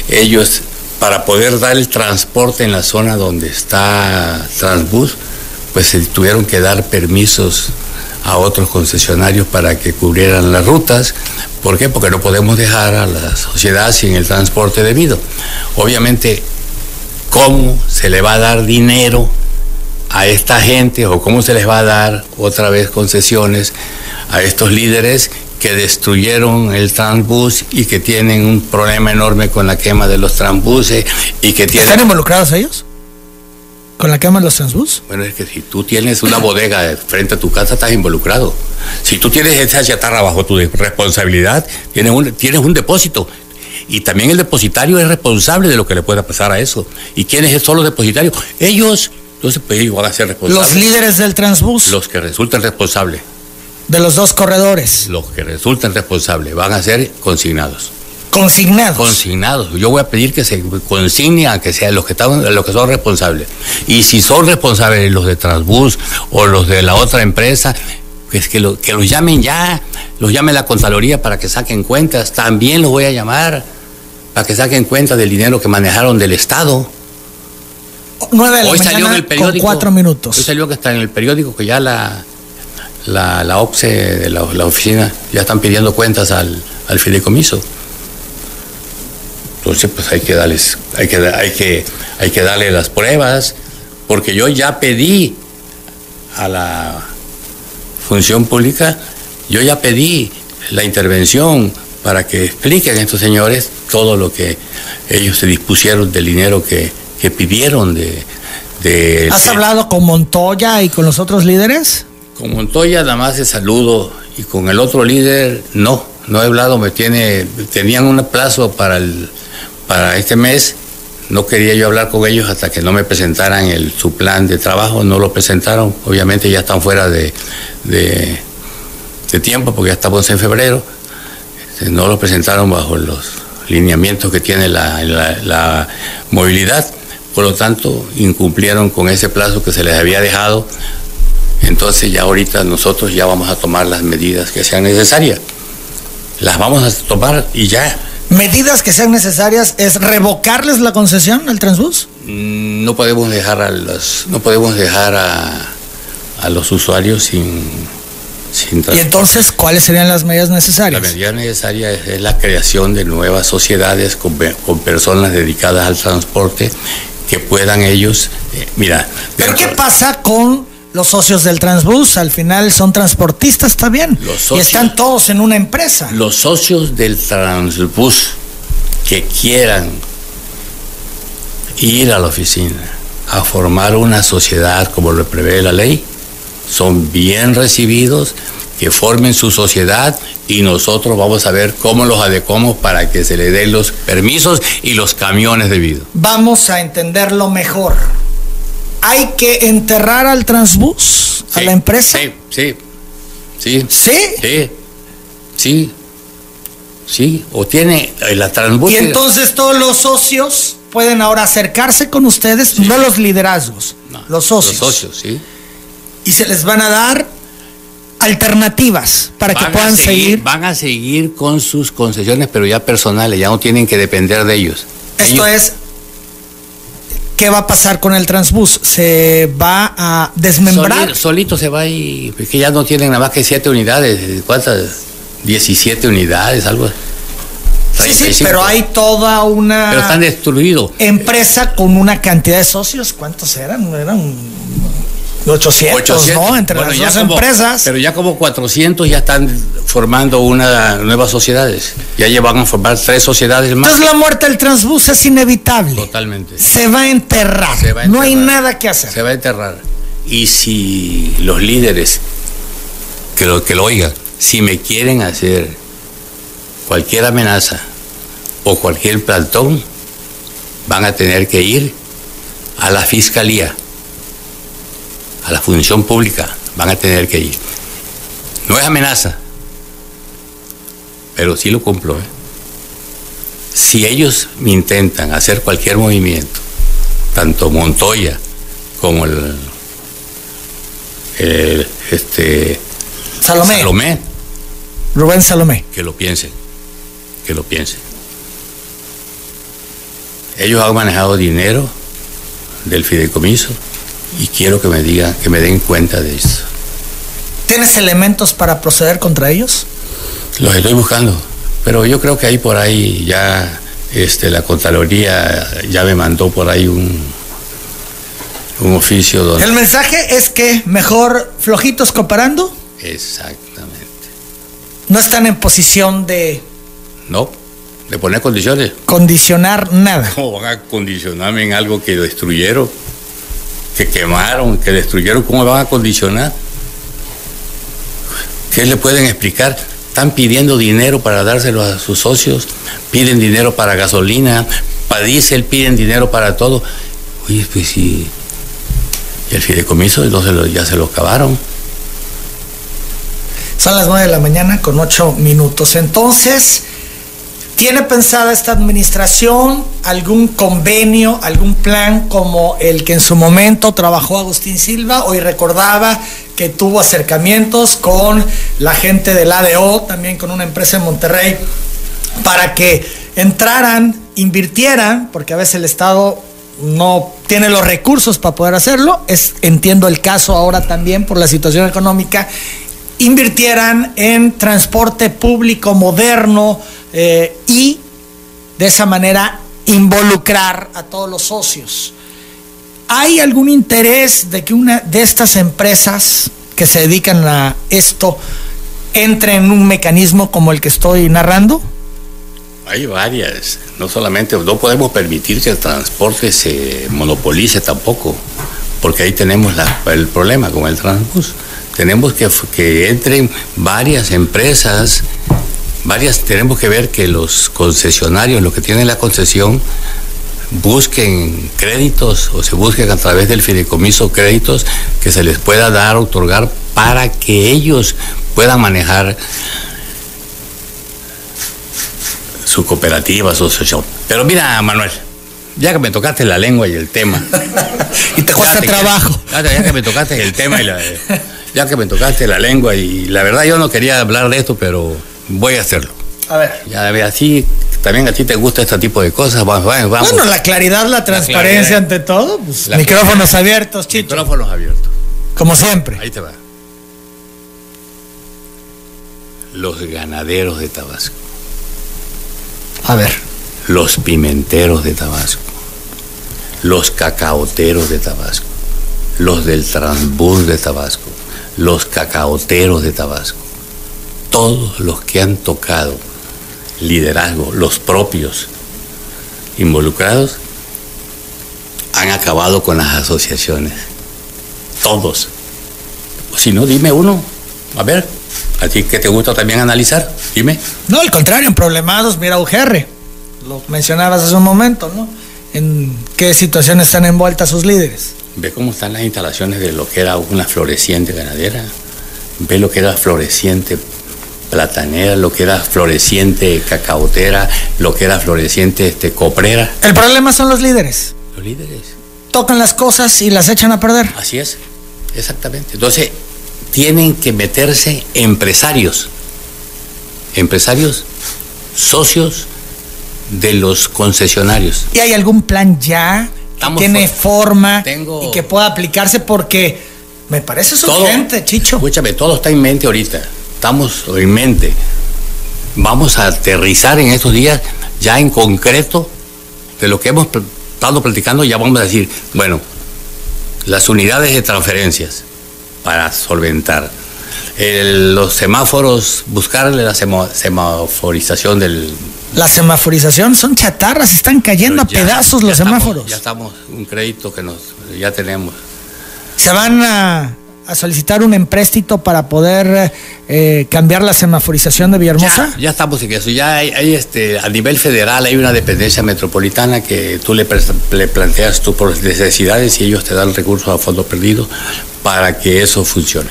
Ellos, para poder dar el transporte en la zona donde está Transbus, pues se tuvieron que dar permisos a otros concesionarios para que cubrieran las rutas. ¿Por qué? Porque no podemos dejar a la sociedad sin el transporte debido. Obviamente, ¿cómo se le va a dar dinero a esta gente o cómo se les va a dar otra vez concesiones a estos líderes que destruyeron el transbús y que tienen un problema enorme con la quema de los transbuses y que tienen... ¿Están involucrados ellos? ¿Con la quema de los transbús? Bueno, es que si tú tienes una bodega frente a tu casa, estás involucrado. Si tú tienes esa chatarra bajo tu responsabilidad, tienes un, tienes un depósito. Y también el depositario es responsable de lo que le pueda pasar a eso. ¿Y quiénes son los depositarios? Ellos. Entonces, pues ellos van a ser responsables. Los líderes del transbús. Los que resultan responsables. De los dos corredores. Los que resultan responsables van a ser consignados. Consignados. Consignados. Yo voy a pedir que se consigne a que sean los que están, los que son responsables. Y si son responsables los de Transbús o los de la otra empresa, pues que, lo, que los llamen ya, los llame la Contraloría para que saquen cuentas. También los voy a llamar para que saquen cuenta del dinero que manejaron del Estado. 9 de la Hoy mañana salió en el periódico. con cuatro minutos. Hoy salió que está en el periódico que ya la, la, la OPSE de la, la oficina ya están pidiendo cuentas al, al fideicomiso. Entonces, pues hay que darles, hay que, hay que, hay que darle las pruebas, porque yo ya pedí a la función pública, yo ya pedí la intervención para que expliquen a estos señores todo lo que ellos se dispusieron del dinero que, que pidieron de, de ¿Has hablado con Montoya y con los otros líderes? con Montoya nada más de saludo y con el otro líder no, no he hablado, me tiene, tenían un plazo para el, para este mes, no quería yo hablar con ellos hasta que no me presentaran el, su plan de trabajo, no lo presentaron, obviamente ya están fuera de, tiempo porque ya estamos en febrero, Este, no lo presentaron bajo los lineamientos que tiene la- la movilidad, por lo tanto incumplieron con ese plazo que se les había dejado entonces ya ahorita nosotros ya vamos a tomar las medidas que sean necesarias. Las vamos a tomar y ya. Medidas que sean necesarias es revocarles la concesión al Transbús. Mm, No podemos dejar a los, no podemos dejar a, a los usuarios sin, sin Y entonces, ¿cuáles serían las medidas La necesarias? medida necesaria es, es la creación de nuevas sociedades con, con personas dedicadas al transporte que puedan ellos, eh, mira, Pero ¿qué pasa con los socios del Transbús? Al final son transportistas, está bien. Los Y socios- están todos en una empresa. los socios del Transbus que quieran ir a la oficina a formar una sociedad como lo prevé la ley, son bien recibidos, que formen su sociedad y nosotros vamos a ver cómo los adecuamos para que se les den los permisos y los camiones debidos. Vamos a entenderlo mejor. ¿Hay que enterrar al Transbús, a Sí, la empresa? Sí, sí, sí. ¿Sí? Sí, sí, sí. O tiene la transbús. Y entonces todos los socios pueden ahora acercarse con ustedes, no los liderazgos, No, los socios. Los socios, sí. Y se les van a dar alternativas para que Van a puedan seguir. Van a seguir con sus concesiones, pero ya personales, ya no tienen que depender de ellos. Esto Ellos- es, ¿qué va a pasar con el Transbús? ¿Se va a desmembrar? Soli- solito se va y que ya no tienen nada más que siete unidades. ¿Cuántas? 17 unidades, algo. Sí, sí, 35. pero hay toda una Pero están destruidos. empresa con una cantidad de socios. ¿Cuántos eran? Eran 800, 800. ¿no? Entre Bueno, las dos como- empresas. Pero ya como 400 ya están formando una nuevas sociedades. Ya llevan a formar tres sociedades más. Entonces la muerte del Transbús es inevitable. Totalmente. Se va a enterrar. Se va a No hay enterrar. nada que hacer. Se va a enterrar. Y si los líderes, que lo, que lo oigan, si me quieren hacer cualquier amenaza o cualquier plantón, van a tener que ir a la fiscalía, a la función pública, van a tener que ir. No es amenaza, pero sí lo cumplo. ¿eh? Si ellos me intentan hacer cualquier movimiento, tanto Montoya como el, el, este Salomé. Salomé, Rubén Salomé. que lo piensen, que lo piensen. Ellos han manejado dinero del fideicomiso y quiero que me digan, que me den cuenta de eso. ¿Tienes elementos para proceder contra ellos? Los estoy buscando, pero yo creo que ahí por ahí ya este, la Contraloría ya me mandó por ahí un, un oficio donde... El mensaje es que mejor flojitos cooperando. Exactamente. No están en posición de No, de poner condiciones. condicionar nada. [LAUGHS] ¿Cómo van a condicionarme en algo que destruyeron, que quemaron, que destruyeron? ¿Cómo van a condicionar? ¿Qué le pueden explicar? Están pidiendo dinero para dárselo a sus socios, piden dinero para gasolina, para diésel, piden dinero para todo. Oye, pues sí. Y el fideicomiso lo- ya se lo acabaron. Son las 9 de la mañana con 8 minutos. Entonces, ¿tiene pensada esta administración algún convenio, algún plan como el que en su momento trabajó Agustín Silva? Hoy recordaba que tuvo acercamientos con la gente del ADO, también con una empresa en Monterrey, para que entraran, invirtieran, porque a veces el Estado no tiene los recursos para poder hacerlo, es, entiendo el caso ahora también por la situación económica, invirtieran en transporte público moderno eh, y de esa manera involucrar a todos los socios. ¿Hay algún interés de que una de estas empresas que se dedican a esto entre en un mecanismo como el que estoy narrando? Hay varias. No solamente, no podemos permitir que el transporte se monopolice tampoco, porque ahí tenemos el problema con el transbús. Tenemos que, que entren varias empresas, varias, tenemos que ver que los concesionarios, los que tienen la concesión, busquen créditos o se busquen a través del fideicomiso créditos que se les pueda dar, otorgar para que ellos puedan manejar su cooperativa, su asociación. Pero mira, Manuel, ya que me tocaste la lengua y el tema. [LAUGHS] Y te cuesta trabajo. Ya que me tocaste el tema y la, ya que me tocaste la lengua y la verdad yo no quería hablar de esto, pero voy a hacerlo. A ver. Ya ve así, también a ti te gusta este tipo de cosas. Vamos, vamos. vamos. Bueno, la claridad, la transparencia claridad. ante todo. Pues, micrófonos abiertos, Chicho. Micrófonos abiertos. Como siempre. Ahí te va. Los ganaderos de Tabasco. A ver. los pimenteros de Tabasco, los cacaoteros de Tabasco, los del transbús de Tabasco, los cacaoteros de Tabasco, todos los que han tocado liderazgo, los propios involucrados, han acabado con las asociaciones. Todos. Si no, dime uno. A ver, ¿a ti qué te gusta también analizar? Dime. No, al contrario, en problemados, mira UGR. Lo mencionabas hace un momento, ¿no? En qué situación están envueltas sus líderes. Ve cómo están las instalaciones de lo que era una floreciente ganadera. Ve lo que era floreciente platanera, lo que era floreciente cacaotera, lo que era floreciente este, coprera. El problema son los líderes. Los líderes. Tocan las cosas y las echan a perder. Así es, exactamente. Entonces, tienen que meterse empresarios, empresarios, socios de los concesionarios. ¿Y hay algún plan ya Estamos tiene for- forma Tengo- y que pueda aplicarse? Porque me parece Todo- urgente, Chicho. Escúchame, todo está en mente ahorita. Estamos en mente. Vamos a aterrizar en estos días ya en concreto de lo que hemos estado platicando. Ya vamos a decir, bueno, las unidades de transferencias para solventar. El- los semáforos, buscarle la sema- semaforización del... La semaforización son chatarras, están cayendo a pedazos los estamos- semáforos. ya estamos, un crédito que nos ya tenemos. Se van a, a solicitar un empréstito para poder eh, cambiar la semaforización de Villahermosa. Ya, ya estamos en eso. Ya hay, hay, este, a nivel federal hay una dependencia metropolitana que tú le, le planteas tú por necesidades y ellos te dan recursos a fondo perdido para que eso funcione.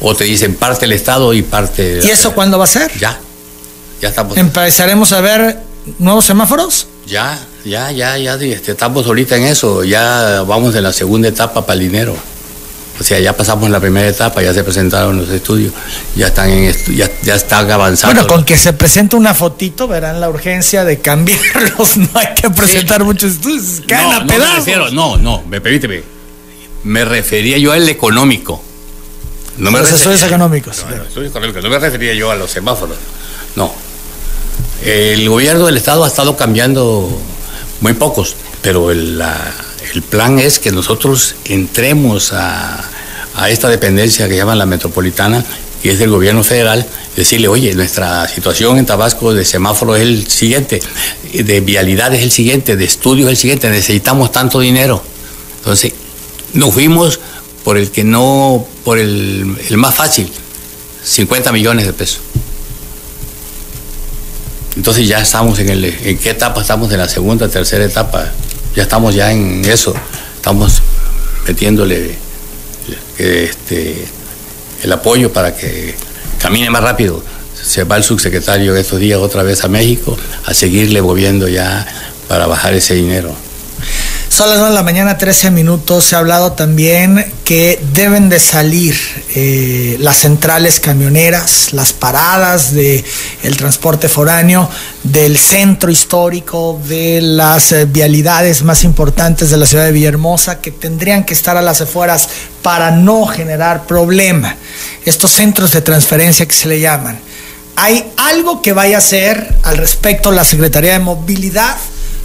O te dicen parte el Estado y parte... ¿Y eso cuándo va a ser? Ya, ya estamos... ¿Empezaremos a ver nuevos semáforos? Ya, ya, ya, ya, este, estamos ahorita en eso. Ya vamos en la segunda etapa para el dinero. O sea, ya pasamos la primera etapa, ya se presentaron los estudios, ya están en estu- ya, ya están avanzando. Bueno, con que se presente una fotito verán la urgencia de cambiarlos. [LAUGHS] No hay que presentar muchos estudios. Caen no, a no me pedazos. refiero, no, no, me permíteme. Me refería yo al económico. No me Los refería- estudios económicos. No, los estudios económicos, no me refería yo a los semáforos. No. El gobierno del Estado ha estado cambiando muy pocos, pero el, la- el plan es que nosotros entremos a, a esta dependencia que llaman la metropolitana, que es del gobierno federal, decirle, oye, nuestra situación en Tabasco de semáforo es el siguiente, de vialidad es el siguiente, de estudios es el siguiente, necesitamos tanto dinero. Entonces, nos fuimos por el que no, por el, el más fácil, 50 millones de pesos. Entonces ya estamos en el, ¿en qué etapa estamos? En la segunda, tercera etapa. Ya estamos ya en eso. Estamos metiéndole eh, este, el apoyo para que camine más rápido. Se va el subsecretario estos días otra vez a México a seguirle moviendo ya para bajar ese dinero. Son las 9 de la mañana, 13 minutos. Se ha hablado también que deben de salir eh, las centrales camioneras, las paradas de el transporte foráneo del centro histórico, de las eh, vialidades más importantes de la ciudad de Villahermosa, que tendrían que estar a las afueras para no generar problema. Estos centros de transferencia que se le llaman. ¿Hay algo que vaya a hacer al respecto la Secretaría de Movilidad?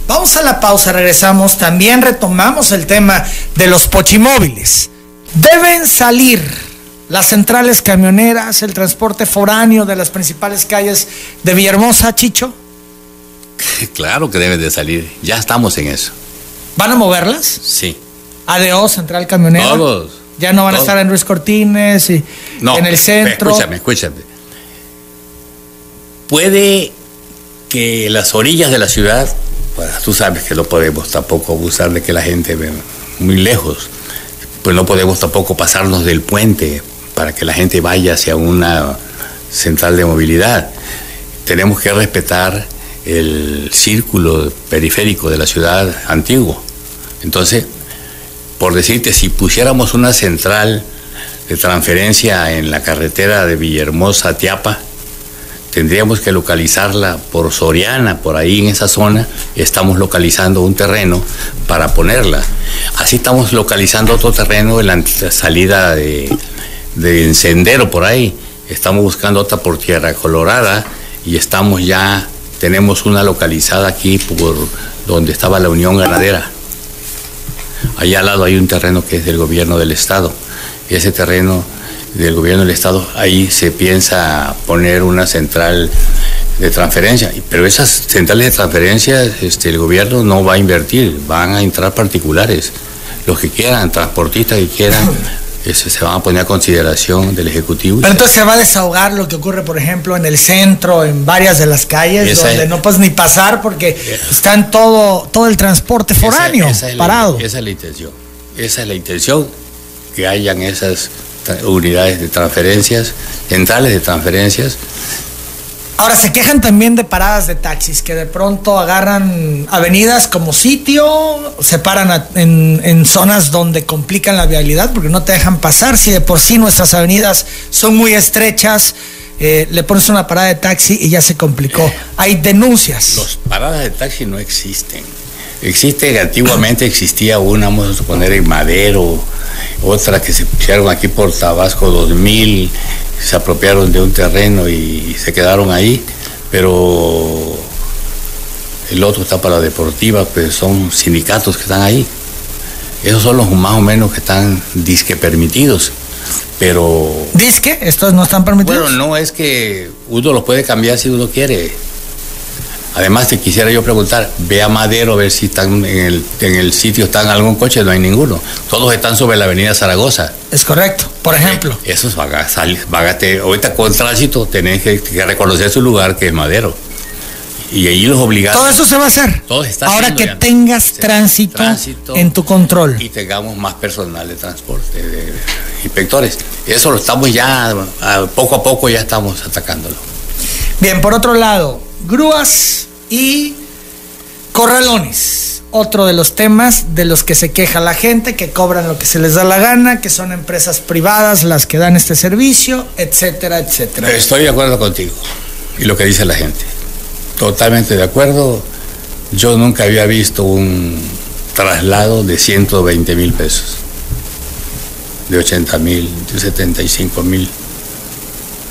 Vamos a la pausa, regresamos. También retomamos el tema de los pochimóviles. Deben salir las centrales camioneras, el transporte foráneo de las principales calles de Villahermosa, Chicho. [LAUGHS] Claro que deben de salir. Ya estamos en eso. ¿Van a moverlas? Sí. ADO, Central Camionera. Todos. Ya no van a estar en Ruiz Cortines y No, en el centro. Escúchame, escúchame. Puede que las orillas de la ciudad, pues tú sabes que no podemos tampoco abusar de que la gente ve muy lejos, pues no podemos tampoco pasarnos del puente para que la gente vaya hacia una central de movilidad. Tenemos que respetar el círculo periférico de la ciudad antiguo. Entonces, por decirte, si pusiéramos una central de transferencia en la carretera de Villahermosa a Tiapa, tendríamos que localizarla por Soriana, por ahí en esa zona, estamos localizando un terreno para ponerla. Así estamos localizando otro terreno en la salida de, de Encendero por ahí. Estamos buscando otra por Tierra Colorada y estamos ya, tenemos una localizada aquí por donde estaba la Unión Ganadera. Allá al lado hay un terreno que es del gobierno del Estado. Ese terreno del gobierno del Estado, ahí se piensa poner una central de transferencia. Pero esas centrales de transferencia, este, el gobierno no va a invertir, van a entrar particulares. Los que quieran, transportistas que quieran, [LAUGHS] ese, se van a poner a consideración del Ejecutivo. Pero entonces se va a desahogar lo que ocurre, por ejemplo, en el centro, en varias de las calles, Esa donde es- no puedes ni pasar porque están todo, todo el transporte foráneo Esa- esa es la- parado. esa es la intención. Esa es la intención, que hayan esas unidades de transferencias, centrales de transferencias. Ahora se quejan también de paradas de taxis, que de pronto agarran avenidas como sitio, se paran a- en, en zonas donde complican la vialidad porque no te dejan pasar. Si de por sí nuestras avenidas son muy estrechas, eh, le pones una parada de taxi y ya se complicó. Hay denuncias. Los paradas de taxi no existen. Existe, antiguamente existía una, vamos a suponer, en Madero, otra que se pusieron aquí por Tabasco 2000, se apropiaron de un terreno y se quedaron ahí, pero el otro está para la deportiva, pues son sindicatos que están ahí. Esos son los más o menos que están disque permitidos, pero Disque, estos no están permitidos. bueno, no es que uno los puede cambiar si uno quiere. Además, te quisiera yo preguntar, ve a Madero a ver si están en el, en el sitio, están algún coche, no hay ninguno. Todos están sobre la avenida Zaragoza. Es correcto. Por ejemplo. Esos van a salir, van a te- ahorita con tránsito tenés que, que reconocer su lugar que es Madero. Y ahí los obligados. Todo eso se va a hacer. Todo está Ahora que ya. tengas tránsito, tránsito. en tu control. y tengamos más personal de transporte, de, de inspectores. Eso lo estamos ya, poco a poco ya estamos atacándolo. Bien, por otro lado, grúas y corralones. Otro de los temas de los que se queja la gente, que cobran lo que se les da la gana, que son empresas privadas las que dan este servicio, etcétera, etcétera. Estoy de acuerdo contigo y lo que dice la gente. Totalmente de acuerdo. Yo nunca había visto un traslado de 120 mil pesos, de 80 mil, de 75 mil.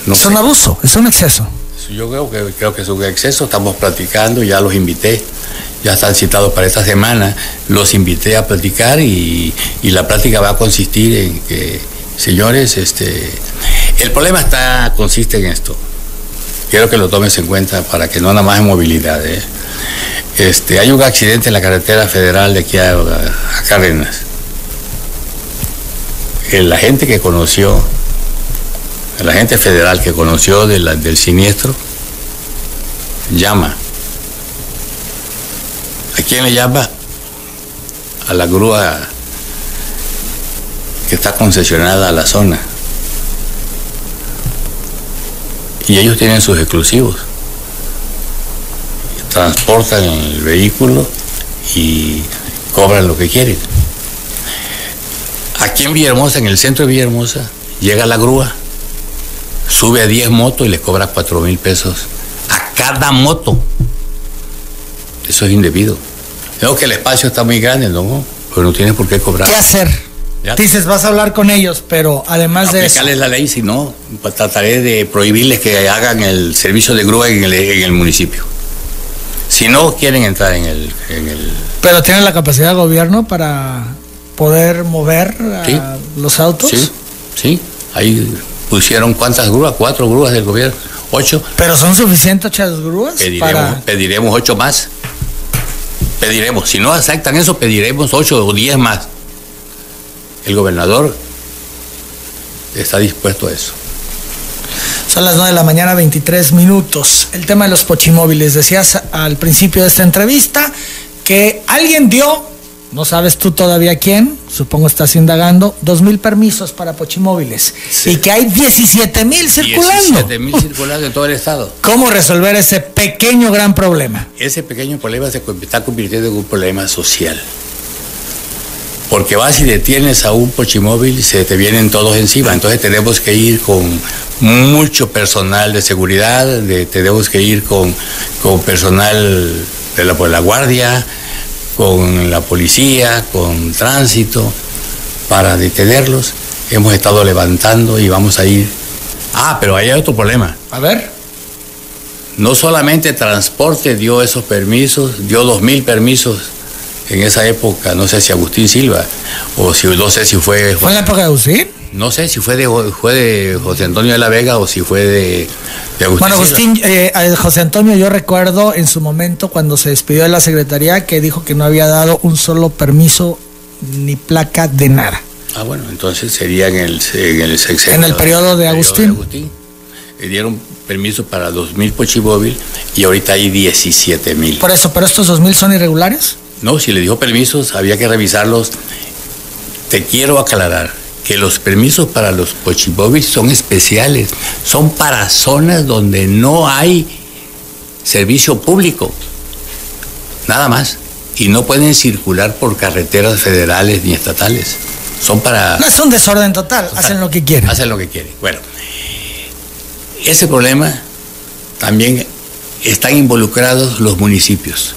No es sé. un abuso, es un exceso. Yo creo que, creo que es un exceso, estamos platicando, ya los invité, ya están citados para esta semana, los invité a platicar y, y la plática va a consistir en que, señores, este, el problema está, consiste en esto, quiero que lo tomes en cuenta para que no nada más en movilidad. ¿eh? Este, hay un accidente en la carretera federal de aquí a, a Cárdenas. La gente que conoció el agente federal que conoció del siniestro llama. ¿A quién le llama? A la grúa que está concesionada a la zona. Y ellos tienen sus exclusivos. Transportan el vehículo y cobran lo que quieren. Aquí en Villahermosa, en el centro de Villahermosa, llega la grúa sube a 10 motos y le cobra 4 mil pesos a cada moto. Eso es indebido. Creo que el espacio está muy grande, ¿no? Pero no tienes por qué cobrar. ¿Qué hacer? Ya. Dices, vas a hablar con ellos, pero además de eso, Aplicarles la ley, si no, pues trataré de prohibirles que hagan el servicio de grúa en el, en el municipio. Si no quieren entrar en el, en el pero tienen la capacidad de gobierno para poder mover a Sí. los autos. sí, sí, ahí pusieron cuántas grúas, cuatro grúas del gobierno, ocho. Pero son suficientes ocho grúas Pediremos, para pediremos ocho más. Pediremos. Si no aceptan eso, pediremos ocho o diez más. El gobernador está dispuesto a eso. Son las 9 de la mañana, 23 minutos. El tema de los pochimóviles. Decías al principio de esta entrevista que alguien dio, no sabes tú todavía quién, supongo estás indagando, dos mil permisos para pochimóviles. Sí. Y que hay 17 mil circulando. 17 mil circulando en todo el estado. [LAUGHS] ¿Cómo resolver ese pequeño gran problema? Ese pequeño problema se está convirtiendo en un problema social. Porque vas y detienes a un pochimóvil y se te vienen todos encima. Entonces tenemos que ir con mucho personal de seguridad, de- tenemos que ir con, con personal de la, la guardia, con la policía, con tránsito, para detenerlos. Hemos estado levantando y vamos a ir. Ah, pero ahí hay otro problema. A ver. No solamente transporte dio esos permisos, dio dos mil permisos en esa época, no sé si Agustín Silva, o si no sé si fue, ¿Fue en la época de Agustín? No sé si fue de, fue de José Antonio de la Vega o si fue de, de Agustín. Bueno. Agustín, eh, a José Antonio, yo recuerdo en su momento cuando se despidió de la secretaría que dijo que no había dado un solo permiso ni placa de nada. Ah, bueno, entonces sería en el, en el sexenio. En el periodo de Agustín. Le dieron permiso para 2.000 pochimóvil y ahorita hay 17.000. Por eso, pero estos dos mil son irregulares. No, si le dijo permisos, había que revisarlos te quiero aclarar que los permisos para los pochimóviles son especiales, son para zonas donde no hay servicio público, nada más, y no pueden circular por carreteras federales ni estatales. Son para... No es un desorden total, hacen lo que quieren. Hacen lo que quieren. Bueno, ese problema también están involucrados los municipios.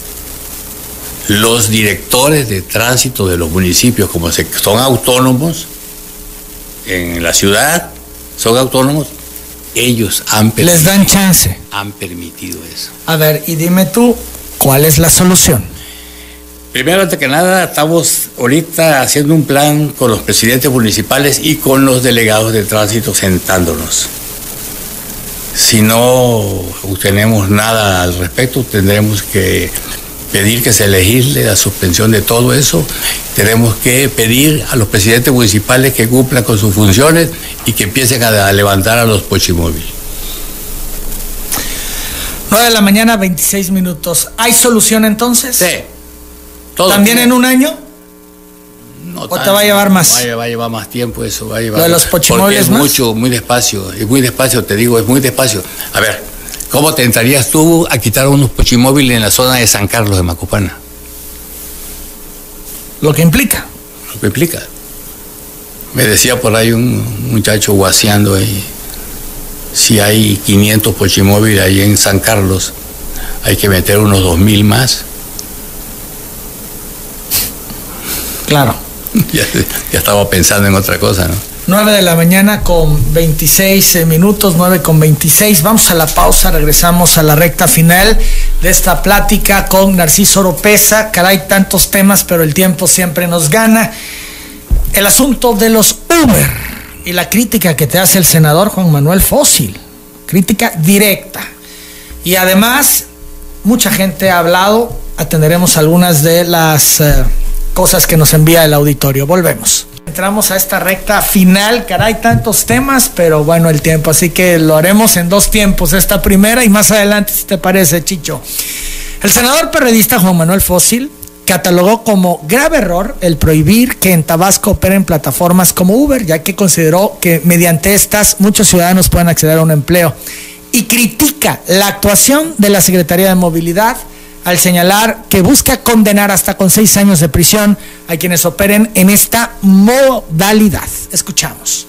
Los directores de tránsito de los municipios, como se, son autónomos, en la ciudad, son autónomos, ellos han permitido, Les dan chance. han permitido eso. A ver, y dime tú, ¿cuál es la solución? Primero, antes que nada, estamos ahorita haciendo un plan con los presidentes municipales y con los delegados de tránsito sentándonos. Si no tenemos nada al respecto, tendremos que pedir que se legisle la suspensión de todo eso. Tenemos que pedir a los presidentes municipales que cumplan con sus funciones y que empiecen a, levantar a los pochimóviles. 9 de la mañana, 26 minutos. ¿Hay solución entonces? Sí. Todo ¿También en un año? No ¿O te va a llevar más? Va a, va a llevar más tiempo eso, va a llevar ¿Lo de los pochimoles es más? mucho, muy despacio, es muy despacio, te digo, es muy despacio. A ver, ¿cómo te entrarías tú a quitar unos pochimóviles en la zona de San Carlos de Macopana? Lo que implica. Lo que implica. Me decía por ahí un muchacho guaseando ahí, si hay 500 pochimóviles ahí en San Carlos, hay que meter unos 2.000 más. Claro. [LAUGHS] ya, ya estaba pensando en otra cosa, ¿no? 9 de la mañana con 26 eh, minutos, 9 con 26. Vamos a la pausa, regresamos a la recta final de esta plática con Narciso Oropesa. Caray, tantos temas, pero el tiempo siempre nos gana. El asunto de los Uber y la crítica que te hace el senador Juan Manuel Fósil. Crítica directa. Y además, mucha gente ha hablado. Atenderemos algunas de las eh, cosas que nos envía el auditorio. Volvemos. Entramos a esta recta final, caray, tantos temas, pero bueno, el tiempo, así que lo haremos en dos tiempos, esta primera y más adelante, si te parece, Chicho. El senador perredista Juan Manuel Fósil catalogó como grave error el prohibir que en Tabasco operen plataformas como Uber, ya que consideró que mediante estas muchos ciudadanos pueden acceder a un empleo. Y critica la actuación de la Secretaría de Movilidad al señalar que busca condenar hasta con seis años de prisión a quienes operen en esta modalidad. Escuchamos.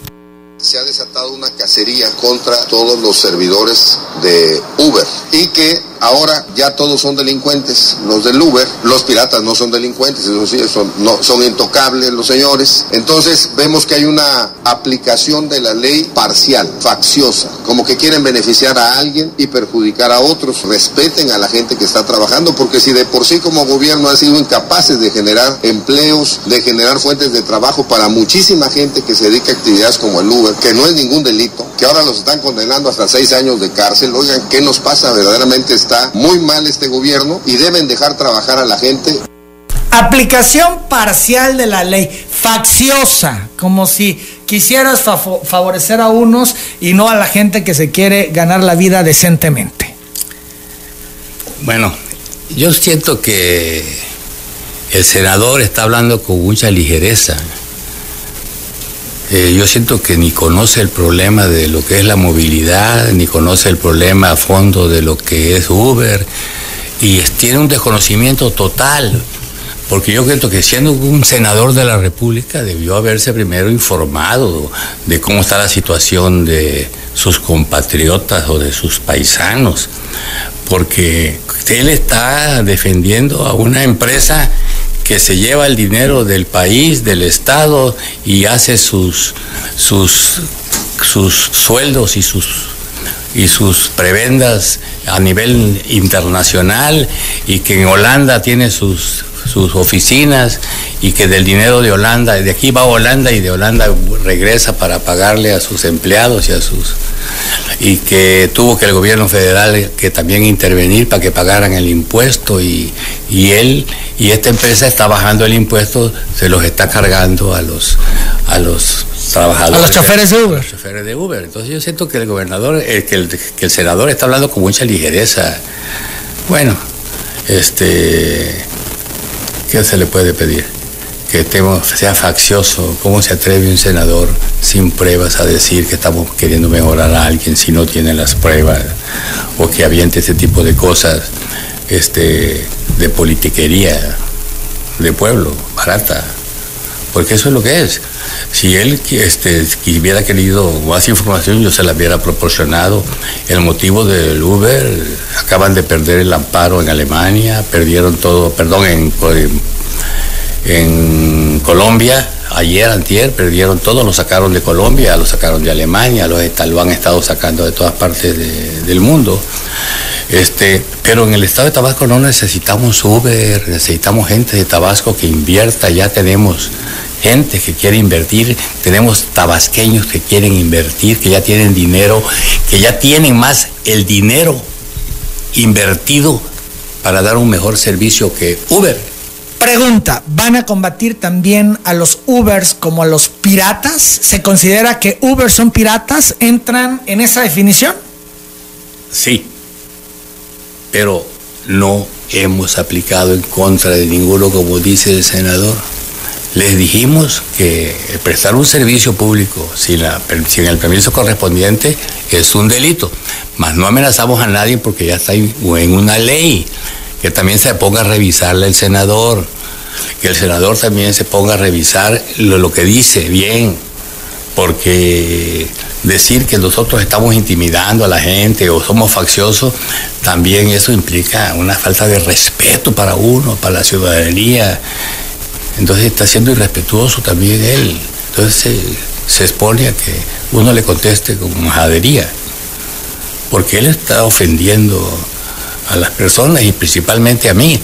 se ha desatado una cacería contra todos los servidores de Uber y que ahora ya todos son delincuentes, los del Uber, los piratas no son delincuentes, eso sí, son, son intocables los señores. Entonces vemos que hay una aplicación de la ley parcial, facciosa, como que quieren beneficiar a alguien y perjudicar a otros. Respeten a la gente que está trabajando, porque si de por sí como gobierno han sido incapaces de generar empleos, de generar fuentes de trabajo para muchísima gente que se dedica a actividades como el Uber, que no es ningún delito, que ahora los están condenando hasta seis años de cárcel. Oigan, ¿qué nos pasa? Verdaderamente está muy mal este gobierno y deben dejar trabajar a la gente. Aplicación parcial de la ley, facciosa, como si quisieras fa- favorecer a unos y no a la gente que se quiere ganar la vida decentemente. Bueno, yo siento que el senador está hablando con mucha ligereza. Eh, yo siento que ni conoce el problema de lo que es la movilidad, ni conoce el problema a fondo de lo que es Uber, y tiene un desconocimiento total. Porque yo creo que siendo un senador de la República debió haberse primero informado de cómo está la situación de sus compatriotas o de sus paisanos, porque él está defendiendo a una empresa que se lleva el dinero del país, del Estado y hace sus, sus, sus sueldos y sus y sus prebendas a nivel internacional y que en Holanda tiene sus, sus oficinas y que del dinero de Holanda, de aquí va a Holanda y de Holanda regresa para pagarle a sus empleados y a sus y que tuvo que el gobierno federal que también intervenir para que pagaran el impuesto y, y él y esta empresa está bajando el impuesto, se los está cargando a los a los trabajadores. A los choferes de Uber. los choferes de Uber. Entonces yo siento que el gobernador, eh, que, el, que el senador está hablando con mucha ligereza. Bueno, este, ¿qué se le puede pedir? que estemos, sea faccioso. ¿Cómo se atreve un senador sin pruebas a decir que estamos queriendo mejorar a alguien si no tiene las pruebas? O que aviente ese tipo de cosas este, de politiquería de pueblo, barata. Porque eso es lo que es. Si él este, hubiera querido más información, yo se la hubiera proporcionado. El motivo del Uber, acaban de perder el amparo en Alemania, perdieron todo, perdón, en, Colombia, ayer, antier, perdieron todo, lo sacaron de Colombia, lo sacaron de Alemania, lo, lo han estado sacando de todas partes del mundo. Este, pero en el estado de Tabasco no necesitamos Uber, necesitamos gente de Tabasco que invierta, ya tenemos gente que quiere invertir, tenemos tabasqueños que quieren invertir, que ya tienen dinero, que ya tienen más el dinero invertido para dar un mejor servicio que Uber. Pregunta, ¿van a combatir también a los Ubers como a los piratas? ¿Se considera que Uber son piratas? ¿Entran en esa definición? Sí, pero no hemos aplicado en contra de ninguno, como dice el senador. Les dijimos que prestar un servicio público sin, el permiso correspondiente es un delito, mas no amenazamos a nadie porque ya está en una ley, que también se ponga a revisarla el senador, que el senador también se ponga a revisar lo que dice bien, porque decir que nosotros estamos intimidando a la gente o somos facciosos, también eso implica una falta de respeto para uno, para la ciudadanía. Entonces está siendo irrespetuoso también él. Entonces se, expone a que uno le conteste con majadería, porque él está ofendiendo a las personas y principalmente a mí,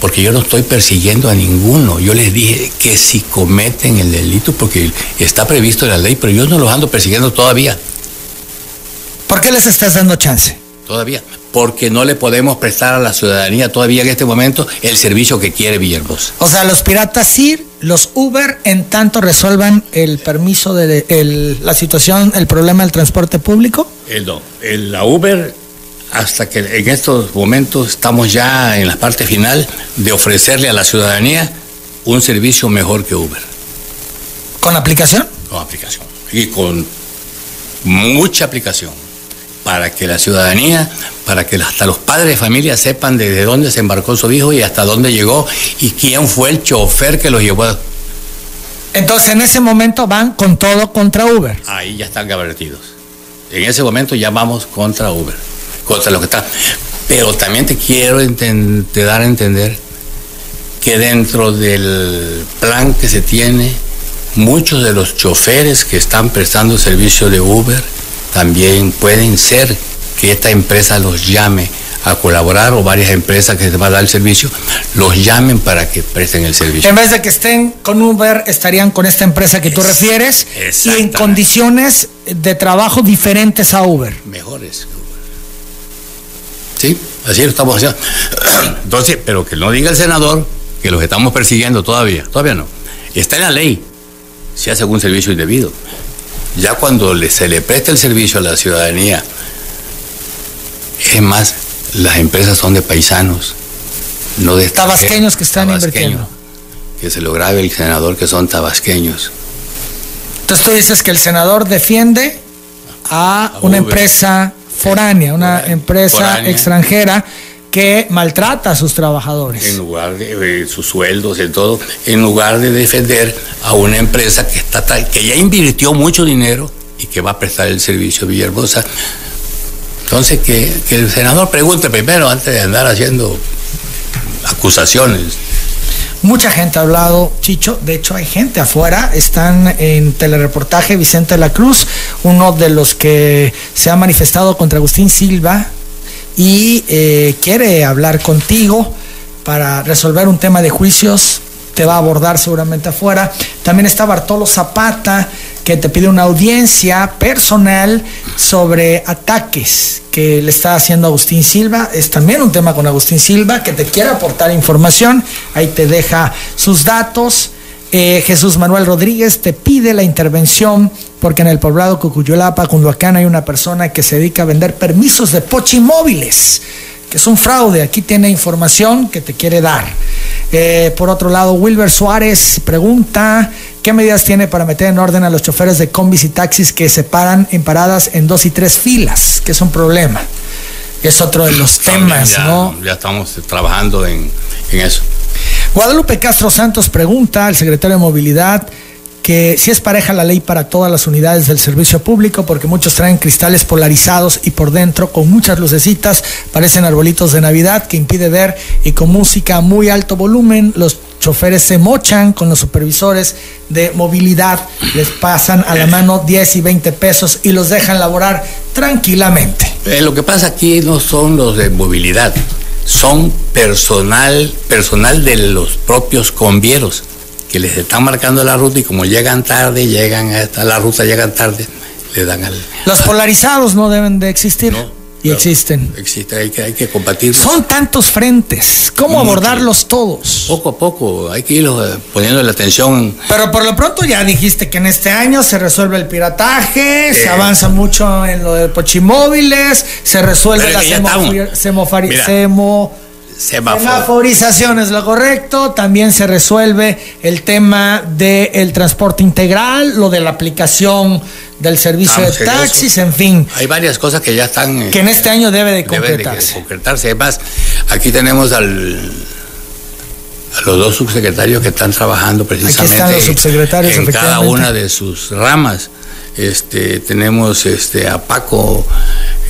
porque yo no estoy persiguiendo a ninguno. Yo les dije que si cometen el delito, porque está previsto en la ley, pero yo no los ando persiguiendo todavía. ¿Por qué les estás dando chance? Todavía porque no le podemos prestar a la ciudadanía todavía en este momento el servicio que quiere Villalbos. O sea, los piratas sí, los Uber en tanto resuelvan el permiso de la situación, el problema del transporte público. El no, el, la Uber hasta que en estos momentos estamos ya en la parte final de ofrecerle a la ciudadanía un servicio mejor que Uber. ¿Con aplicación? Con aplicación. Y con mucha aplicación para que la ciudadanía, para que hasta los padres de familia sepan desde dónde se embarcó su hijo y hasta dónde llegó y quién fue el chofer que los llevó. Entonces en ese momento van con todo contra Uber. Ahí ya están gabartidos. En ese momento ya vamos contra Uber, lo que está. Pero también te quiero te dar a entender que dentro del plan que se tiene, muchos de los choferes que están prestando servicio de Uber, también pueden ser que esta empresa los llame a colaborar o varias empresas que se van a dar el servicio los llamen para que presten el servicio. En vez de que estén con Uber, estarían con esta empresa que tú refieres y en condiciones de trabajo diferentes a Uber. Mejores. Sí, así lo estamos haciendo. [CLEARS THROAT] Entonces, pero que no diga el senador que los estamos persiguiendo todavía. Todavía no. Está en la ley. Si hace algún servicio indebido ya cuando se le presta el servicio a la ciudadanía, es más, las empresas son de paisanos, no de tabasqueños que están invirtiendo. Que se lo grabe el senador que son tabasqueños. Entonces tú dices que el senador defiende a, una empresa foránea, una empresa extranjera que maltrata a sus trabajadores. En lugar de, sus sueldos y todo, en lugar de defender a una empresa que, está, que ya invirtió mucho dinero y que va a prestar el servicio a Villahermosa. Entonces, que, que el senador pregunte primero antes de andar haciendo acusaciones. Mucha gente ha hablado, Chicho, de hecho hay gente afuera, están en telereportaje Vicente la Cruz, uno de los que se ha manifestado contra Agustín Silva, y eh, quiere hablar contigo para resolver un tema de juicios. Te va a abordar seguramente afuera. También está Bartolo Zapata, que te pide una audiencia personal sobre ataques que le está haciendo Agustín Silva. Es también un tema con Agustín Silva, que te quiere aportar información. Ahí te deja sus datos. Eh, Jesús Manuel Rodríguez te pide la intervención porque en el poblado Cucuyolapa, Cunduacán, hay una persona que se dedica a vender permisos de pochimóviles, que es un fraude. Aquí tiene información que te quiere dar. Eh, por otro lado, Wilber Suárez pregunta, ¿qué medidas tiene para meter en orden a los choferes de combis y taxis que se paran en paradas en dos y tres filas? Que es un problema. Es otro de los temas, ya, ¿no? Ya estamos trabajando en, en eso. Guadalupe Castro Santos pregunta al secretario de Movilidad que si es pareja la ley para todas las unidades del servicio público, porque muchos traen cristales polarizados y por dentro con muchas lucecitas, parecen arbolitos de Navidad que impide ver y con música a muy alto volumen, los choferes se mochan con los supervisores de movilidad, les pasan a la mano 10 y 20 pesos y los dejan laborar tranquilamente. Eh, lo que pasa aquí no son los de movilidad, son personal, personal de los propios convieros que les están marcando la ruta y como llegan tarde, llegan a la ruta, llegan tarde, le dan al... Los [LAUGHS] polarizados no deben de existir. No, y no, existen. Existe, hay que, hay que combatirlos. Son tantos frentes. ¿Cómo Mucho. abordarlos todos? Poco a poco, hay que ir eh, poniendo la atención. Pero por lo pronto ya dijiste que en este año se resuelve el pirataje, se Eh. avanza mucho en lo de pochimóviles, se resuelve la que Semáforo. semaforización es lo correcto, también se resuelve el tema del transporte integral, lo de la aplicación del servicio Estamos de eso. taxis, en fin, Hay varias cosas que ya están. que en este año debe de deben de concretarse. concretarse. Además, aquí tenemos al, a los dos subsecretarios que están trabajando precisamente están los subsecretarios, en cada una de sus ramas. Este, tenemos este, a Paco,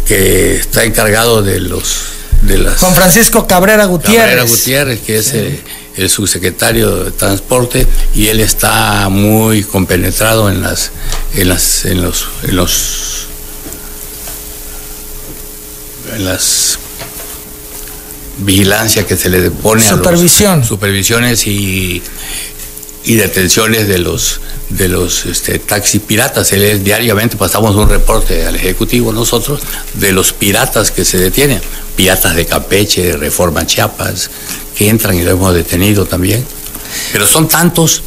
que está encargado de los de las Juan Francisco Cabrera Gutiérrez. Cabrera Gutiérrez, que es el, el subsecretario de Transporte, y él está muy compenetrado en las, en las, en los, en los, en las vigilancias que se le pone a Supervisión. los supervisiones y, y detenciones de los de los este, taxis piratas. Él es- diariamente pasamos un reporte al ejecutivo nosotros de los piratas que se detienen, piratas de Campeche, de Reforma Chiapas, que entran y lo hemos detenido también. Pero son tantos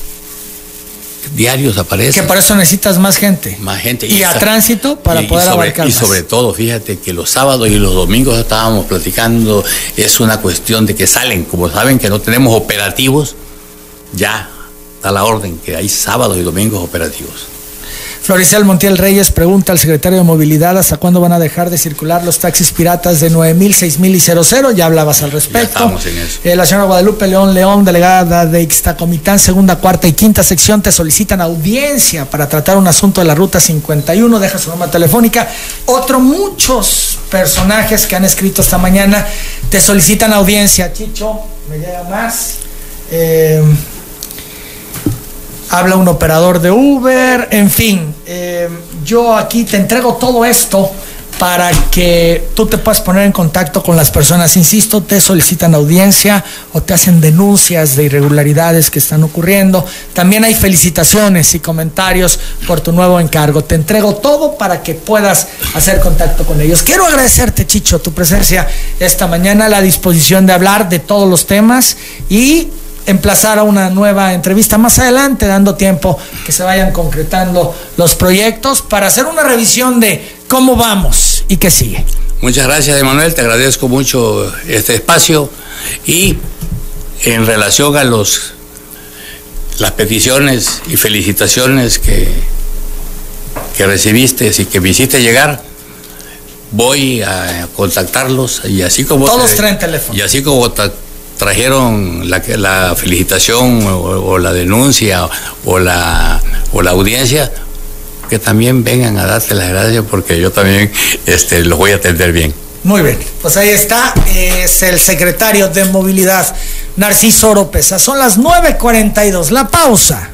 diarios aparecen. Que para eso necesitas más gente. Más gente. Y a tránsito para y- y poder sobre, abarcar Y más. sobre todo, fíjate que los sábados y los domingos estábamos platicando, es una cuestión de que salen, como saben que no tenemos operativos, ya da la orden que hay sábados y domingos operativos. Floricel Montiel Reyes pregunta al secretario de Movilidad hasta cuándo van a dejar de circular los taxis piratas de 9000, 6000 y 00. Ya hablabas al respecto. estamos en eso. Eh, la señora Guadalupe León León, delegada de Ixtacomitán, segunda, cuarta y quinta sección, te solicitan audiencia para tratar un asunto de la ruta 51. Deja su número telefónica. Otro, muchos personajes que han escrito esta mañana te solicitan audiencia. Chicho, me llega más. Eh, habla un operador de Uber, en fin, eh, yo aquí te entrego todo esto para que tú te puedas poner en contacto con las personas. Insisto, te solicitan audiencia o te hacen denuncias de irregularidades que están ocurriendo. También hay felicitaciones y comentarios por tu nuevo encargo. Te entrego todo para que puedas hacer contacto con ellos. Quiero agradecerte, Chicho, tu presencia esta mañana, la disposición de hablar de todos los temas y emplazar a una nueva entrevista más adelante, dando tiempo que se vayan concretando los proyectos para hacer una revisión de cómo vamos y qué sigue. Muchas gracias, Emanuel, te agradezco mucho este espacio y en relación a los las peticiones y felicitaciones que, que recibiste y que me hiciste llegar, voy a contactarlos y así como Todos te- traen teléfono. y así como trajeron la, la felicitación o, o la denuncia o la o la audiencia que también vengan a darte las gracias porque yo también este los voy a atender bien Muy bien, pues ahí está, es el secretario de Movilidad, Narciso Oropesa. Son las 9.42, la pausa